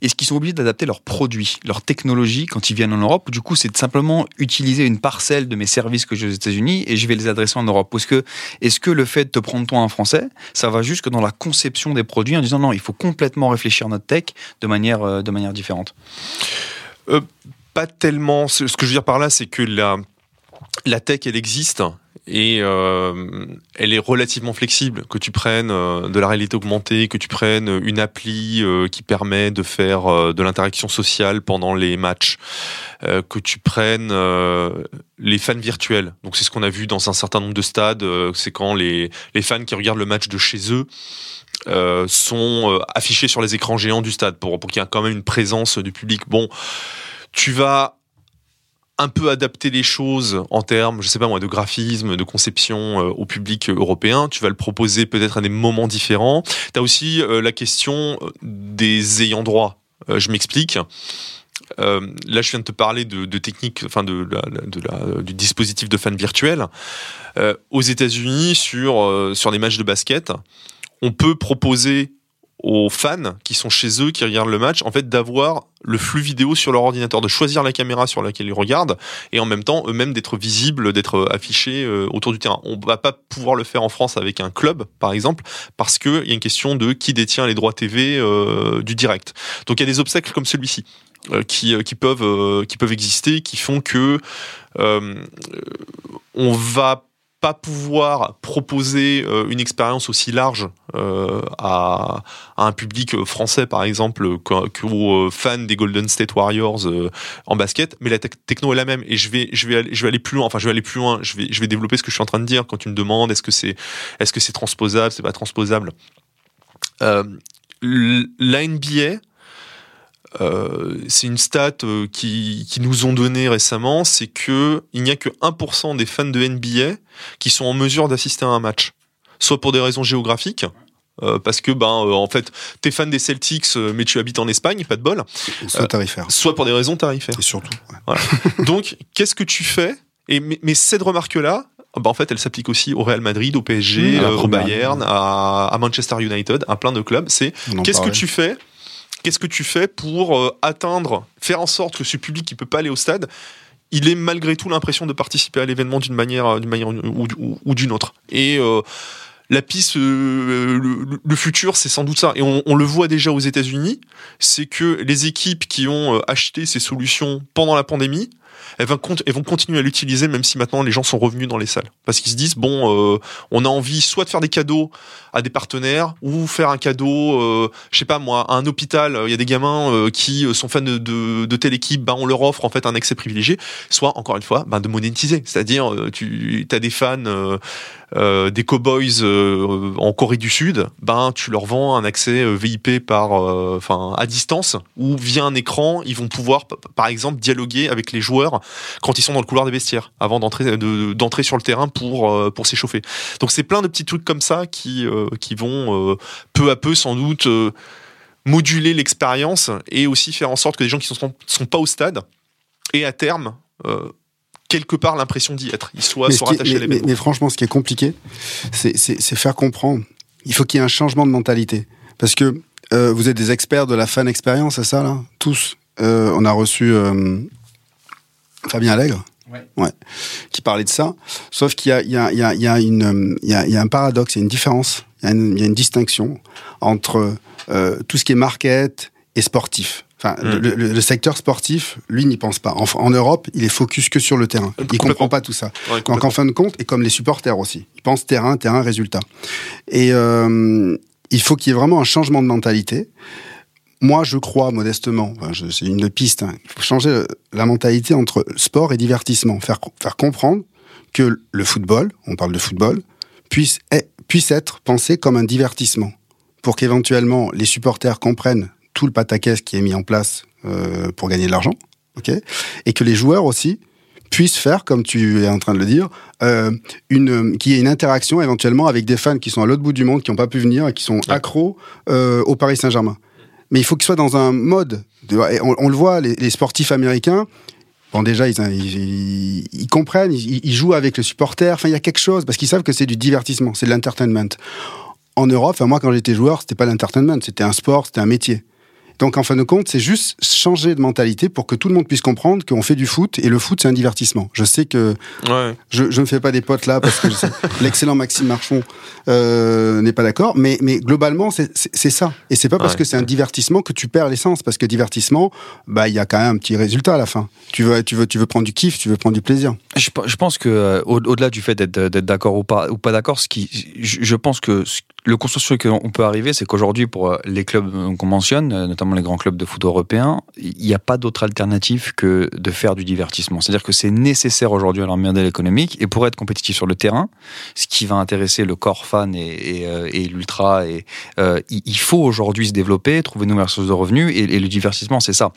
est-ce qu'ils sont obligés d'adapter leurs produits, leur technologie quand ils viennent en Europe du coup c'est simplement utiliser une parcelle de mes services que j'ai aux États-Unis et je vais les adresser en Europe? Parce que est-ce que le fait de te prendre toi un français, ça va jusque dans la conception des produits en disant non, il faut complètement réfléchir notre tech de manière, euh, de manière différente? Euh, Pas tellement. Ce que je veux dire par là, c'est que la, la tech, elle existe et euh, elle est relativement flexible. Que tu prennes euh, de la réalité augmentée, que tu prennes une appli euh, qui permet de faire euh, de l'interaction sociale pendant les matchs, euh, que tu prennes les fans virtuels. Donc c'est ce qu'on a vu dans un certain nombre de stades. c'est quand les, les fans qui regardent le match de chez eux sont affichés sur les écrans géants du stade pour, pour qu'il y ait quand même une présence du public. Bon, tu vas un peu adapter les choses en termes, je sais pas moi, de graphisme, de conception euh, au public européen. Tu vas le proposer peut-être à des moments différents. Tu as aussi euh, la question des ayants droit. Euh, je m'explique. là, je viens de te parler de, technique, enfin de, du dispositif de fan virtuel. aux États-Unis, sur sur des matchs de basket, on peut proposer aux fans qui sont chez eux, qui regardent le match, en fait, d'avoir le flux vidéo sur leur ordinateur, de choisir la caméra sur laquelle ils regardent, et en même temps, eux-mêmes d'être visibles, d'être affichés euh, autour du terrain. On va pas pouvoir le faire en France avec un club, par exemple, parce qu'il y a une question de qui détient les droits TV euh, du direct. Donc il y a des obstacles comme celui-ci. Euh, qui peuvent qui peuvent exister qui font que on va pas pouvoir proposer euh, une expérience aussi large euh, à, à, un public français, par exemple, qu'aux fans des Golden State Warriors euh, en basket, mais la techno est la même. Et je vais, je vais, aller, je vais aller plus loin. Enfin, je vais aller plus loin. Je vais, je vais développer ce que je suis en train de dire. Quand tu me demandes, est-ce que c'est, est-ce que c'est transposable, c'est pas transposable? Euh, la NBA euh, c'est une stat euh, qui, qui, nous ont donné récemment, c'est que il n'y a que 1% des fans de NBA qui sont en mesure d'assister à un match, soit pour des raisons géographiques. Euh, parce que ben en fait t'es fan des Celtics mais tu habites en Espagne pas de bol. Soit tarifaire. soit pour des raisons tarifaires. Et surtout (laughs) donc qu'est-ce que tu fais? Et mais, mais cette remarque là bah en fait, elle s'applique aussi au Real Madrid, au PSG, mmh, au Bayern, à, à, Manchester United, à plein de clubs. C'est qu'est-ce que tu fais Qu'est-ce que tu fais pour euh, atteindre, faire en sorte que ce public qui peut pas aller au stade, il ait malgré tout l'impression de participer à l'événement d'une manière, euh, ou, d'une autre. Et euh, la piste, le, futur, c'est sans doute ça. Et on, le voit déjà aux États-Unis, c'est que les équipes qui ont acheté ces solutions pendant la pandémie, elles vont, continuer à l'utiliser même si maintenant les gens sont revenus dans les salles. Parce qu'ils se disent, bon, euh, on a envie soit de faire des cadeaux à des partenaires ou faire un cadeau, euh, je sais pas moi, à un hôpital. Il y a des gamins euh, qui sont fans de, de, telle équipe, ben on leur offre en fait un accès privilégié. Soit, encore une fois, ben de monétiser. C'est-à-dire, tu as des fans euh, des cowboys euh, en Corée du Sud, ben tu leur vends un accès euh, VIP par, enfin à distance ou via un écran, ils vont pouvoir par exemple dialoguer avec les joueurs quand ils sont dans le couloir des vestiaires avant d'entrer d'entrer sur le terrain pour pour s'échauffer. Donc c'est plein de petits trucs comme ça qui qui vont peu à peu sans doute moduler l'expérience et aussi faire en sorte que les gens qui ne sont, sont pas au stade et à terme quelque part l'impression d'y être. Ils soient, soient rattachés mais, mais, mais, franchement, ce qui est compliqué, c'est faire comprendre. Il faut qu'il y ait un changement de mentalité. Parce que euh, vous êtes des experts de la fan expérience, c'est ça, là? Tous. Euh, on a reçu euh, Fabien Allègre. Ouais. ouais. qui parlait de ça. Sauf qu'il y a, il y, a, il y, a, il y, a une, il y, a, il y a un paradoxe, il y a une différence, il y a une, il y a une distinction entre euh, tout ce qui est market et sportif. Enfin, mm. le, le, secteur sportif, lui, n'y pense pas. En, en, Europe, il est focus que sur le terrain. Il comprend pas tout ça. Ouais, Donc, en fin de compte, et comme les supporters aussi, ils pensent terrain, terrain, résultat. Et euh, il faut qu'il y ait vraiment un changement de mentalité. Moi, je crois modestement, enfin, c'est une piste, hein, il faut changer la mentalité entre sport et divertissement. Faire, faire comprendre que le football, on parle de football, puisse, puisse être pensé comme un divertissement. Pour qu'éventuellement les supporters comprennent tout le pataquès qui est mis en place euh, pour gagner de l'argent, ok, et que les joueurs aussi puissent faire, comme tu es en train de le dire, euh, une, qu'il y ait une interaction éventuellement avec des fans qui sont à l'autre bout du monde, qui n'ont pas pu venir et qui sont accros euh, au Paris Saint-Germain. Mais il faut qu'ils soient dans un mode. De, on, on, le voit, les, les, sportifs américains. Bon, déjà, ils, ils, ils comprennent, ils, ils, jouent avec le supporter. Enfin, il y a quelque chose parce qu'ils savent que c'est du divertissement, c'est de l'entertainment. En Europe, enfin, moi, quand j'étais joueur, c'était pas l'entertainment, c'était un sport, c'était un métier. Donc en fin de compte, c'est juste changer de mentalité pour que tout le monde puisse comprendre qu'on fait du foot et le foot c'est un divertissement. Je sais que Ouais. je, je ne fais pas des potes là parce que l'excellent Maxime Marchon euh, n'est pas d'accord, mais, mais globalement c'est ça. Et c'est pas parce Ouais. que c'est un divertissement que tu perds l'essence, parce que divertissement, bah il y a quand même un petit résultat à la fin. Tu veux, tu veux, tu veux prendre du kiff, tu veux prendre du plaisir. Je, pe- je pense que euh, au- au-delà du fait d'être d'être d'accord ou pas ou pas d'accord, ce qui je, je pense que ce- le consensus sur lequel on peut arriver, c'est qu'aujourd'hui pour euh, les clubs euh, qu'on mentionne, euh, notamment les grands clubs de foot européens, il n'y a pas d'autre alternative que de faire du divertissement. C'est-à-dire que c'est nécessaire aujourd'hui à leur modèle économique et pour être compétitif sur le terrain, ce qui va intéresser le corps fan et, et, et l'ultra, et euh, il, faut aujourd'hui se développer, trouver de nouvelles sources de revenus et, et le divertissement, c'est ça.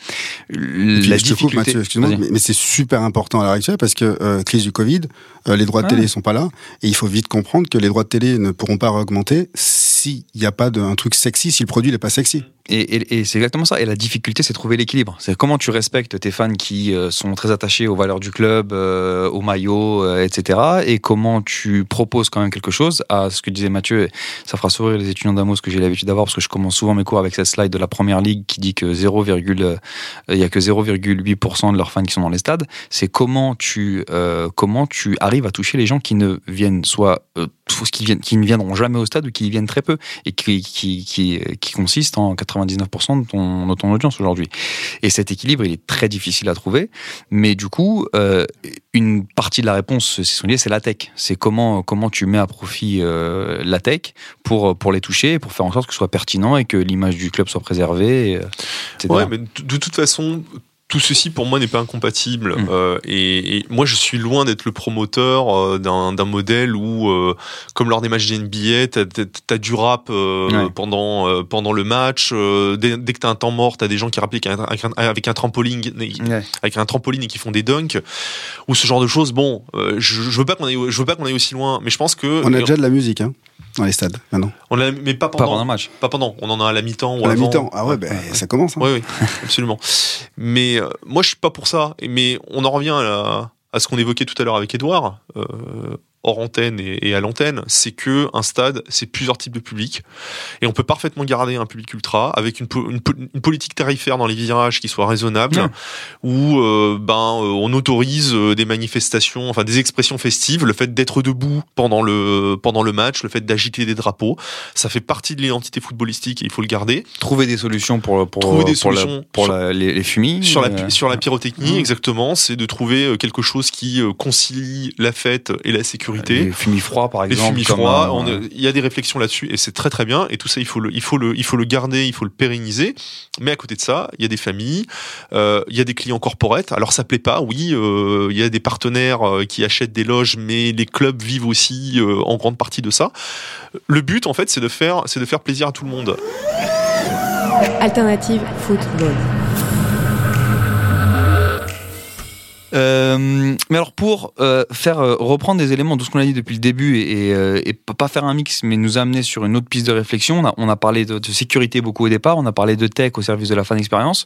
La je te coupe, difficulté. Mathieu, excuse-moi, mais, mais c'est super important à l'heure actuelle parce que euh, crise du Covid, euh, les droits de télé sont pas là et il faut vite comprendre que les droits de télé ne pourront pas augmenter s'il n'y a pas de, un truc sexy, si le produit n'est pas sexy. Et, c'est exactement ça. Et la difficulté, c'est trouver l'équilibre. C'est comment tu respectes tes fans qui euh, sont très attachés aux valeurs du club, euh, au maillot, euh, etc. Et comment tu proposes quand même quelque chose à ce que disait Mathieu. Ça fera sourire les étudiants d'Amos que j'ai l'habitude d'avoir parce que je commence souvent mes cours avec cette slide de la première ligue qui dit que 0, euh, il y a que 0,8% de leurs fans qui sont dans les stades. C'est comment tu comment tu arrives à toucher les gens qui ne viennent soit qui, viennent, qui ne viendront jamais au stade ou qui viennent très peu et qui, qui, qui, qui consiste en 99% de ton, audience aujourd'hui. Et cet équilibre, il est très difficile à trouver. Mais du coup, euh, une partie de la réponse, c'est la tech. C'est comment, comment tu mets à profit euh, la tech pour, pour les toucher, pour faire en sorte que ce soit pertinent et que l'image du club soit préservée, euh. Ouais, mais de toute façon, tout ceci pour moi n'est pas incompatible. Mm. Euh, et, et moi, je suis loin d'être le promoteur euh, d'un modèle où, euh, comme lors des matchs d'NBA, t'as as du rap Ouais. pendant pendant le match. dès, dès que t'as un temps mort, t'as des gens qui rappliquent avec un, avec trampoline, Ouais. avec un trampoline et qui font des dunks ou ce genre de choses. Bon, je, je veux pas qu'on aille, je veux pas qu'on aille aussi loin, mais je pense que On a déjà de la musique hein, dans les stades maintenant. on l'a- mais pas Pas pendant, pendant un match. pas pendant. On en a à la mi-temps ou À la avant. mi-temps. Ah ouais, ben, ça commence. hein. Oui, oui, absolument. Mais euh, moi, je suis pas pour ça. Mais on en revient à, la- à ce qu'on évoquait tout à l'heure avec Edouard, euh, hors antenne et, et à l'antenne, c'est que un stade, c'est plusieurs types de publics, et on peut parfaitement garder un public ultra avec une, po- une, po- une politique tarifaire dans les virages qui soit raisonnable, Ouais. où euh, ben euh, on autorise euh, des manifestations, enfin des expressions festives, le fait d'être debout pendant le pendant le match, le fait d'agiter des drapeaux, ça fait partie de l'identité footballistique et il faut le garder. Trouver des solutions pour, pour, Trouver des pour, la- solutions pour la- les, les fumis. Sur la, euh, sur la pyrotechnie, Mm. exactement, c'est de trouver quelque chose qui concilie la fête et la sécurité. Les fumis froids, par Les exemple. fumées comme froids, un- on a- il y a des réflexions là-dessus et c'est très très bien. Et tout ça, il faut le, il faut le, il faut le garder, il faut le pérenniser. Mais à côté de ça, il y a des familles, euh, il y a des clients corporate. Alors ça plaît pas, oui. euh, il y a des partenaires euh, qui achètent des loges, mais les clubs vivent aussi euh, en grande partie de ça. Le but, en fait, c'est de faire, c'est de faire plaisir à tout le monde. Alternative Football. Euh, mais alors pour euh, faire euh, reprendre des éléments de ce qu'on a dit depuis le début et, et, euh, pas faire un mix mais nous amener sur une autre piste de réflexion, on a, on a parlé de, de sécurité beaucoup au départ, on a parlé de tech au service de la fan expérience.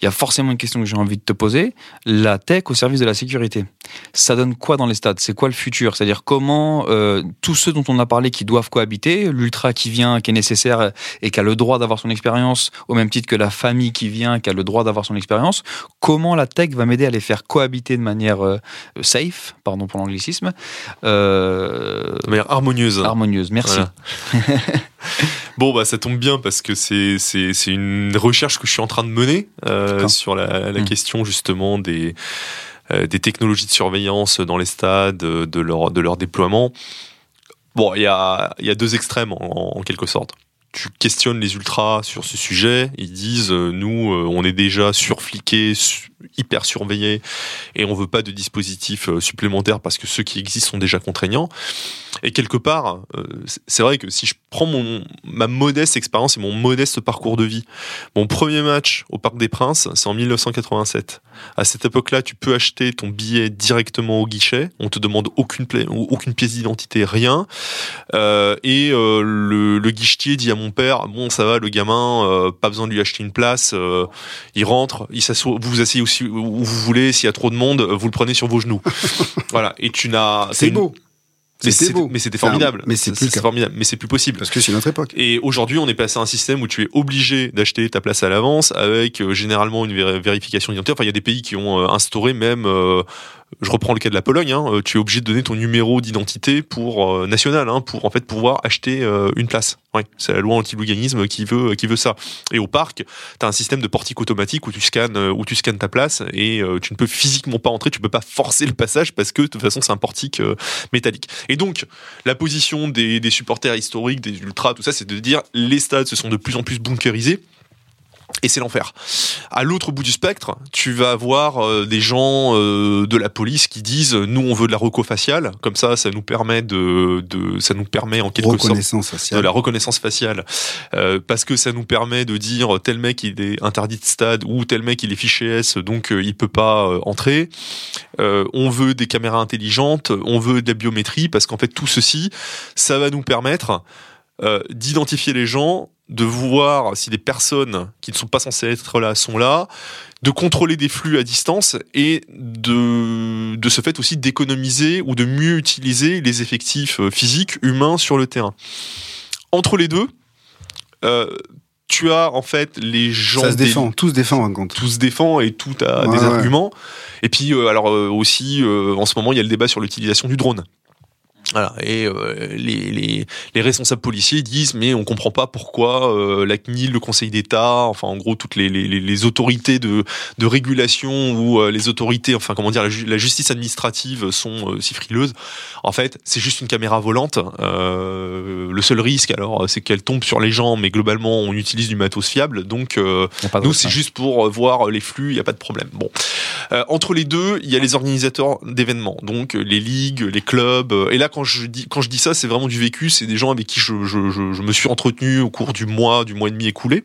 Il y a forcément une question que j'ai envie de te poser, la tech au service de la sécurité. Ça donne quoi dans les stades? C'est quoi le futur? C'est-à-dire comment euh, tous ceux dont on a parlé qui doivent cohabiter, l'ultra qui vient, qui est nécessaire et qui a le droit d'avoir son expérience, au même titre que la famille qui vient, qui a le droit d'avoir son expérience, comment la tech va m'aider à les faire cohabiter de manière euh, safe, pardon pour l'anglicisme, euh, De manière harmonieuse. harmonieuse. Merci. Voilà. (laughs) Bon, bah, ça tombe bien parce que c'est, c'est, c'est une recherche que je suis en train de mener euh, sur la, la Mm. question justement des, des technologies de surveillance dans les stades, euh, de leur, de leur déploiement. Bon, il y a, y a deux extrêmes en, quelque sorte. Tu questionnes les ultras sur ce sujet, ils disent euh, nous euh, on est déjà surfliqués, su- hyper surveillés et on veut pas de dispositifs euh, supplémentaires parce que ceux qui existent sont déjà contraignants. Et quelque part, euh, c'est- vrai que si je prends mon, ma modeste expérience et mon modeste parcours de vie, mon premier match au Parc des Princes, c'est en 1987. À cette époque-là, tu peux acheter ton billet directement au guichet. On te demande aucune, pièce d'identité, rien. Euh, et le, guichetier dit à mon père bon, ça va, le gamin, pas besoin de lui acheter une place. il rentre, il. Vous vous asseyez aussi où vous voulez. S'il y a trop de monde, vous le prenez sur vos genoux. (laughs) voilà. Et tu n'as. C'est une- beau. Mais C'était formidable. mais c'est plus formidable. Mais c'est plus possible. Parce que c'est notre époque. Et aujourd'hui, on est passé à un système où tu es obligé d'acheter ta place à l'avance avec euh, généralement une vé- vérification identitaire. Enfin, il y a des pays qui ont euh, instauré même, euh, je reprends le cas de la Pologne, hein, euh, tu es obligé de donner ton numéro d'identité pour euh, national, hein, pour en fait pouvoir acheter euh, une place. C'est la loi anti-louganisme qui veut qui veut ça. Et au parc, tu as un système de portique automatique où tu scannes où tu scannes ta place et tu ne peux physiquement pas entrer, tu peux pas forcer le passage parce que de toute façon c'est un portique métallique. Et donc la position des, des supporters historiques, des ultras, tout ça, c'est de dire les stades se sont de plus en plus bunkerisés. Et c'est l'enfer. À l'autre bout du spectre, tu vas avoir euh, des gens euh, de la police qui disent nous on veut de la reco faciale, comme ça ça nous permet de, de ça nous permet en quelque sorte de la reconnaissance faciale. Euh, parce que ça nous permet de dire tel mec il est interdit de stade ou tel mec il est fiché S donc euh, il peut pas euh, entrer. Euh, on veut des caméras intelligentes. On veut de la biométrie parce qu'en fait tout ceci ça va nous permettre euh, d'identifier les gens de voir si des personnes qui ne sont pas censées être là sont là de contrôler des flux à distance et de, de ce fait aussi d'économiser ou de mieux utiliser les effectifs euh, physiques humains sur le terrain entre les deux, euh, tu as en fait les gens. Ça se des- défend. Tout se défend, en compte. Tout se défend et tout a Ouais, des ouais. arguments. Et puis, euh, alors euh, aussi, en ce moment, il y a le débat sur l'utilisation du drone. Voilà. Et euh, les, les, les responsables policiers disent mais on comprend pas pourquoi euh, la CNIL, le Conseil d'État, enfin en gros toutes les, les, autorités de, de régulation ou euh, les autorités, enfin comment dire, la, ju- la justice administrative sont euh, si frileuses. En fait, c'est juste une caméra volante. Euh, le seul risque alors, c'est qu'elle tombe sur les gens, mais globalement on utilise du matos fiable. Donc euh, nous c'est hein. juste pour voir les flux, il y a pas de problème. Bon. Euh, entre les deux, il y a les organisateurs d'événements, donc les ligues, les clubs. Et là, quand quand je dis ça, c'est vraiment du vécu. C'est des gens avec qui je, me suis entretenu au cours du mois, du mois et demi écoulé,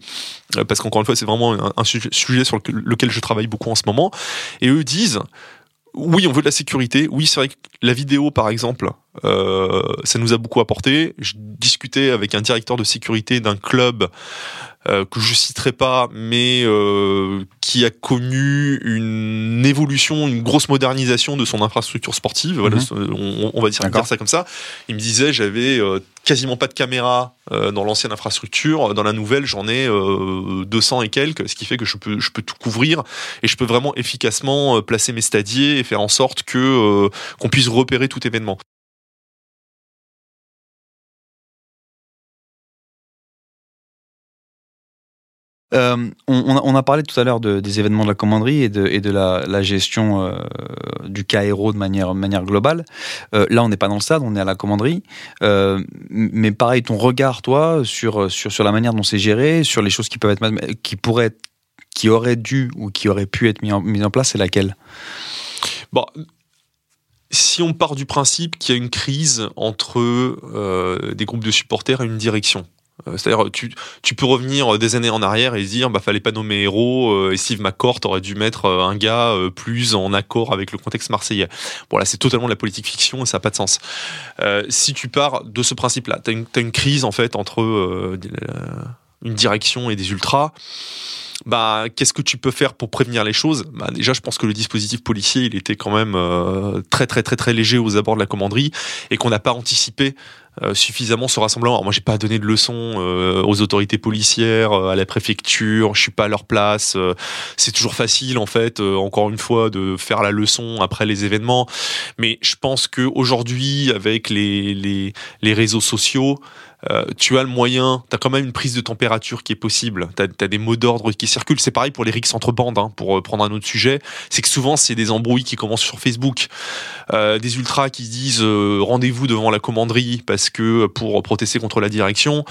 Euh, parce qu'encore une fois, c'est vraiment un, sujet, sur lequel, lequel je travaille beaucoup en ce moment. Et eux disent. Oui, on veut de la sécurité. Oui, c'est vrai que la vidéo, par exemple, euh, ça nous a beaucoup apporté. Je discutais avec un directeur de sécurité d'un club euh, que je citerai pas, mais euh, qui a connu une évolution, une grosse modernisation de son infrastructure sportive. Voilà, Mhm. on, on va dire, ça comme ça. Il me disait, j'avais euh, quasiment pas de caméra euh, dans l'ancienne infrastructure. Dans la nouvelle, j'en ai euh, 200 et quelques, ce qui fait que je peux, je peux tout couvrir et je peux vraiment efficacement placer mes stadiers et faire en sorte que euh, qu'on puisse repérer tout événement. Euh, on, a, parlé tout à l'heure de- des événements de la commanderie et de, la, gestion euh, du KRO de manière, globale. Euh, là, on n'est pas dans le stade, on est à la commanderie. Euh, mais pareil, ton regard, toi, sur, la manière dont c'est géré, sur les choses qui pourraient qui auraient dû ou qui auraient pu être mis en, mis en place, c'est laquelle? Si on part du principe qu'il y a une crise entre des groupes de supporters et une direction. Euh, C'est-à-dire, tu, peux revenir des années en arrière et dire, bah, fallait pas nommer héros, euh, et Steve McCourt aurait dû mettre euh, un gars euh, plus en accord avec le contexte marseillais. Bon, là, c'est totalement de la politique fiction et ça n'a pas de sens. Euh, si tu pars de ce principe-là, tu as une, t'as une crise, en fait, entre euh, une direction et des ultras bah, qu'est-ce que tu peux faire pour prévenir les choses? Bah, Déjà, je pense que le dispositif policier, il était quand même euh, très très très très léger aux abords de la commanderie et qu'on n'a pas anticipé euh, suffisamment ce rassemblement. Alors moi, j'ai pas donné de leçons euh, aux autorités policières, euh, à la préfecture. Je suis pas à leur place. euh, c'est toujours facile, en fait, euh, encore une fois, de faire la leçon après les événements. Mais je pense que aujourd'hui, avec les, les les réseaux sociaux, euh, tu as le moyen, tu as quand même une prise de température qui est possible, tu as, des mots d'ordre qui circulent. C'est pareil pour les rixes entre bandes, hein, pour euh, prendre un autre sujet. C'est que souvent, c'est des embrouilles qui commencent sur Facebook. Euh, des ultras qui disent euh, rendez-vous devant la commanderie parce que pour protester contre la direction.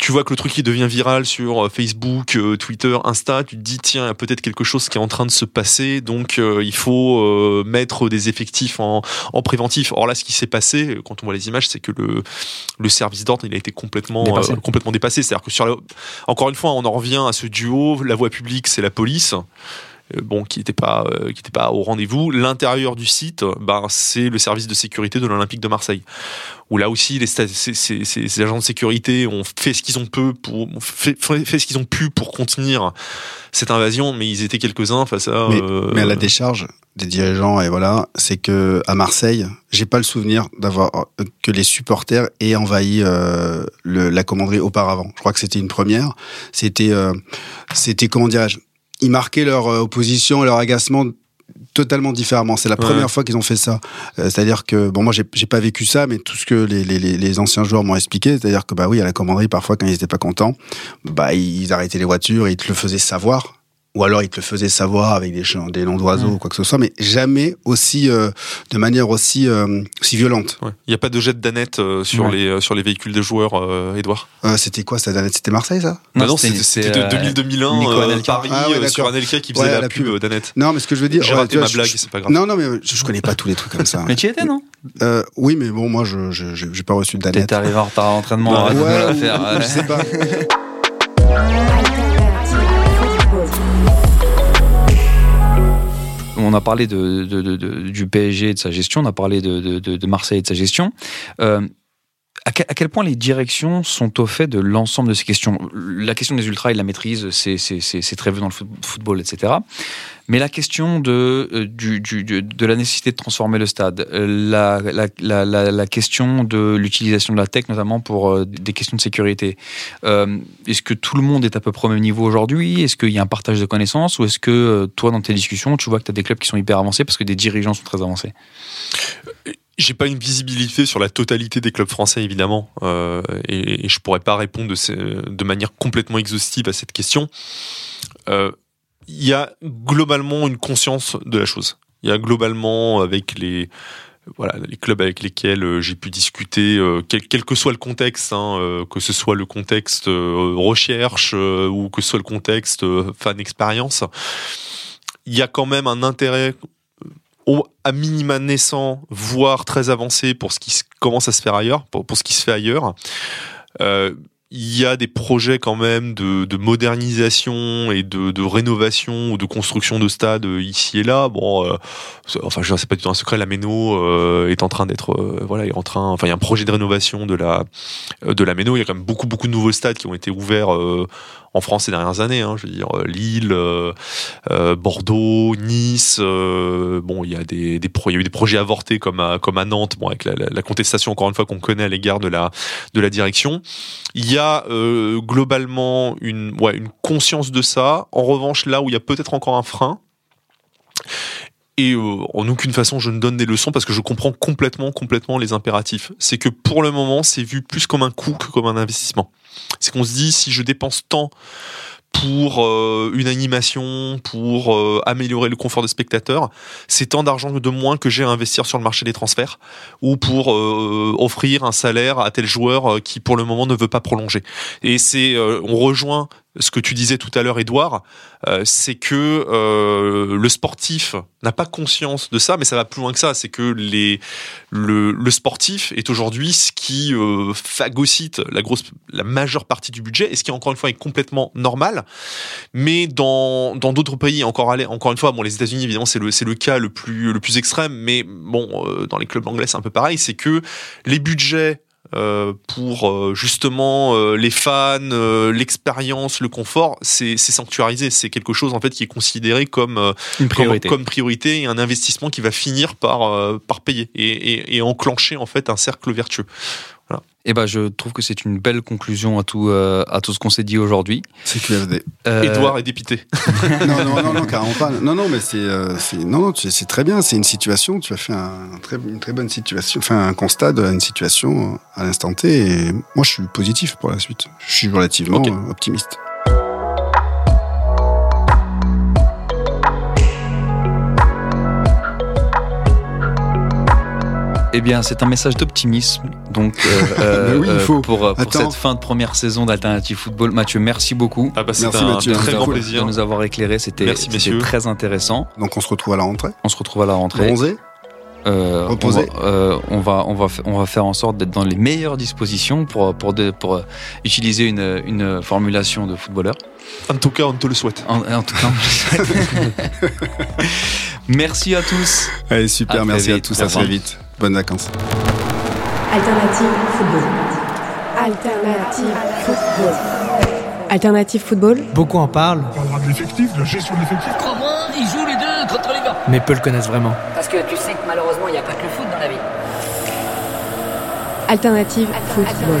Tu vois que le truc qui devient viral sur euh, Facebook, euh, Twitter, Insta, tu te dis tiens, il y a peut-être quelque chose qui est en train de se passer, donc euh, il faut euh, mettre des effectifs en, en préventif. Or là, ce qui s'est passé, quand on voit les images, c'est que le, le service d'ordre, il a été complètement Dépassé. complètement dépassé. C'est-à-dire que sur la- encore une fois, on en revient à ce duo, la voie publique, c'est la police. Euh, Bon, qui n'était pas, euh, qui était pas au rendez-vous. L'intérieur du site, ben, c'est le service de sécurité de l'Olympique de Marseille. Où là aussi, les, ces, ces- ces- ces agents de sécurité ont fait ce qu'ils ont peu pour, ont fait, fait- fait ce qu'ils ont pu pour contenir cette invasion, mais ils étaient quelques-uns face à. Mais, euh, mais à la décharge, des dirigeants et voilà, c'est que à Marseille, j'ai pas le souvenir d'avoir que les supporters aient envahi euh, le, la commanderie auparavant. Je crois que c'était une première. C'était, euh, c'était comment dirais-je, ils marquaient leur euh, opposition et leur agacement totalement différemment. C'est la Ouais. première fois qu'ils ont fait ça. Euh, c'est-à-dire que bon, moi j'ai j'ai pas vécu ça, mais tout ce que les- les anciens joueurs m'ont expliqué, c'est-à-dire que bah oui, à la commanderie parfois quand ils étaient pas contents, bah ils arrêtaient les voitures et ils te le faisaient savoir. Ou alors ils te le faisaient savoir avec des, chants- des noms d'oiseaux ou quoi que ce soit, mais jamais aussi euh, de manière aussi euh, aussi violente. Ouais. Il n'y a pas de jet d'aneth euh, sur, Ouais. les, euh, sur les véhicules des joueurs, euh, Edouard Euh, c'était quoi cette année C'était Marseille ça? Bah non, c'était- c'était c'était c'est, de euh, 2000-2001, Nico euh, Anelka. Paris, Ah ouais, sur. Anelka qui faisait Ouais, la, la pub pub. d'Annette. Non, mais ce que je veux dire, J'ai ouais, raté ma je- blague, c'est pas grave. Non, non, mais je, je connais pas tous les trucs comme ça. (laughs) Mais tu y étais, non? Euh, oui, mais bon, moi, je j'ai pas reçu de T'es Danette. arrivé en retard à l'entraînement, Ouais, de la faire. je sais pas. (laughs) a parlé du PSG et de sa gestion, on a parlé de Marseille et de sa gestion. Euh, à, quel, point les directions sont au fait de l'ensemble de ces questions? La question des ultras, ils la maîtrisent, c'est- très vu dans le foot- football, etc. Mais la question de, euh, de la nécessité de transformer le stade, euh, la, question de l'utilisation de la tech, notamment pour euh, des questions de sécurité, est-ce que tout le monde est à peu près au même niveau aujourd'hui? Est-ce qu'il y a un partage de connaissances? Ou est-ce que toi, dans tes discussions, tu vois que tu as des clubs qui sont hyper avancés parce que des dirigeants sont très avancés? J'ai pas une visibilité sur la totalité des clubs français, évidemment, euh, et, et je pourrais pas répondre de, de manière complètement exhaustive à cette question. Euh, Il y a globalement une conscience de la chose. Il y a globalement, avec les, voilà, les clubs avec lesquels euh, j'ai pu discuter, euh, quel, quel que soit le contexte, hein, que ce soit le contexte recherche ou que ce soit le contexte fan expérience, il y a quand même un intérêt au, à minima naissant, voire très avancé pour ce qui commence à se faire ailleurs, pour, ce qui se fait ailleurs. Euh, il y a des projets quand même de, de modernisation et de, rénovation ou de construction de stades euh, ici et là. Bon, euh, enfin, je c'est pas du tout un secret. La Méno est en train d'être, voilà, est en train. Enfin, il y a un projet de rénovation de la de la. Il y a quand même beaucoup beaucoup de nouveaux stades qui ont été ouverts en France ces dernières années. Hein, je veux dire, euh, Lille, euh, euh, Bordeaux, Nice. bon, il y a des, des il y a eu des projets avortés comme à, Nantes, bon, avec la, contestation encore une fois qu'on connaît à l'égard de la direction. Il y a globalement une conscience de ça. En revanche, là où il y a peut-être encore un frein. Et en aucune façon je ne donne des leçons parce que je comprends complètement complètement les impératifs. C'est que pour le moment c'est vu plus comme un coût que comme un investissement. C'est qu'on se dit si je dépense tant pour euh, une animation, pour euh, améliorer le confort des spectateurs, c'est tant d'argent de moins que j'ai à investir sur le marché des transferts ou pour euh, offrir un salaire à tel joueur qui pour le moment ne veut pas prolonger. Et c'est, on rejoint ce que tu disais tout à l'heure, Edouard, euh, c'est que euh, le sportif n'a pas conscience de ça, mais ça va plus loin que ça. C'est que les, le, le sportif est aujourd'hui ce qui euh, phagocyte la grosse, la majeure partie du budget, et ce qui encore une fois est complètement normal. Mais dans dans d'autres pays, encore aller, encore une fois, bon, les États-Unis évidemment c'est le c'est le cas le plus le plus extrême, mais bon, euh, dans les clubs anglais c'est un peu pareil, c'est que les budgets euh, pour euh, justement euh, les fans, euh, l'expérience, le confort, c'est sanctuarisé. C'est quelque chose en fait qui est considéré comme euh, Une priorité. comme priorité et un investissement qui va finir par euh, par payer et, et, et enclencher en fait un cercle vertueux. Et ben, je trouve que c'est une belle conclusion à tout, euh, à tout ce qu'on s'est dit aujourd'hui. C'est QFD. Euh, Edouard est dépité. (laughs) (laughs) non, non, non, non, carrément pas. Non, non, mais c'est, euh, c'est, non, c'est très bien. C'est une situation. Tu as fait un, un très, une très bonne situation, enfin un constat de une situation euh, à l'instant T. Et moi, je suis positif pour la suite. Je suis relativement optimiste. Eh bien, c'est un message d'optimisme. Donc, euh, (laughs) euh, oui, il faut. pour, cette fin de première saison d'Alternative Football. Mathieu, merci beaucoup. Ah bah Merci, un Mathieu. très de, grand nous- plaisir. de nous avoir éclairé. C'était très intéressant. Donc, on se retrouve à la rentrée. On se retrouve à la rentrée. Bronzé. Euh, Reposé. On va, euh, on, va, on, va, fa- on va faire en sorte d'être dans les meilleures dispositions pour, pour, de- pour euh, utiliser une, une formulation de footballeur. En tout cas, on te le souhaite. En, en tout cas, on le souhaite. (laughs) merci à tous. Allez, super. À merci à tous. À très vite. Bonnes vacances. Alternative football. Alternative football. Alternative football. Beaucoup en parlent. On parlera de l'effectif, de la gestion de l'effectif. Comment ils jouent les deux contre les gars mais peu le connaissent vraiment. Parce que tu sais que malheureusement, il n'y a pas que le foot dans la vie. Alternative Football.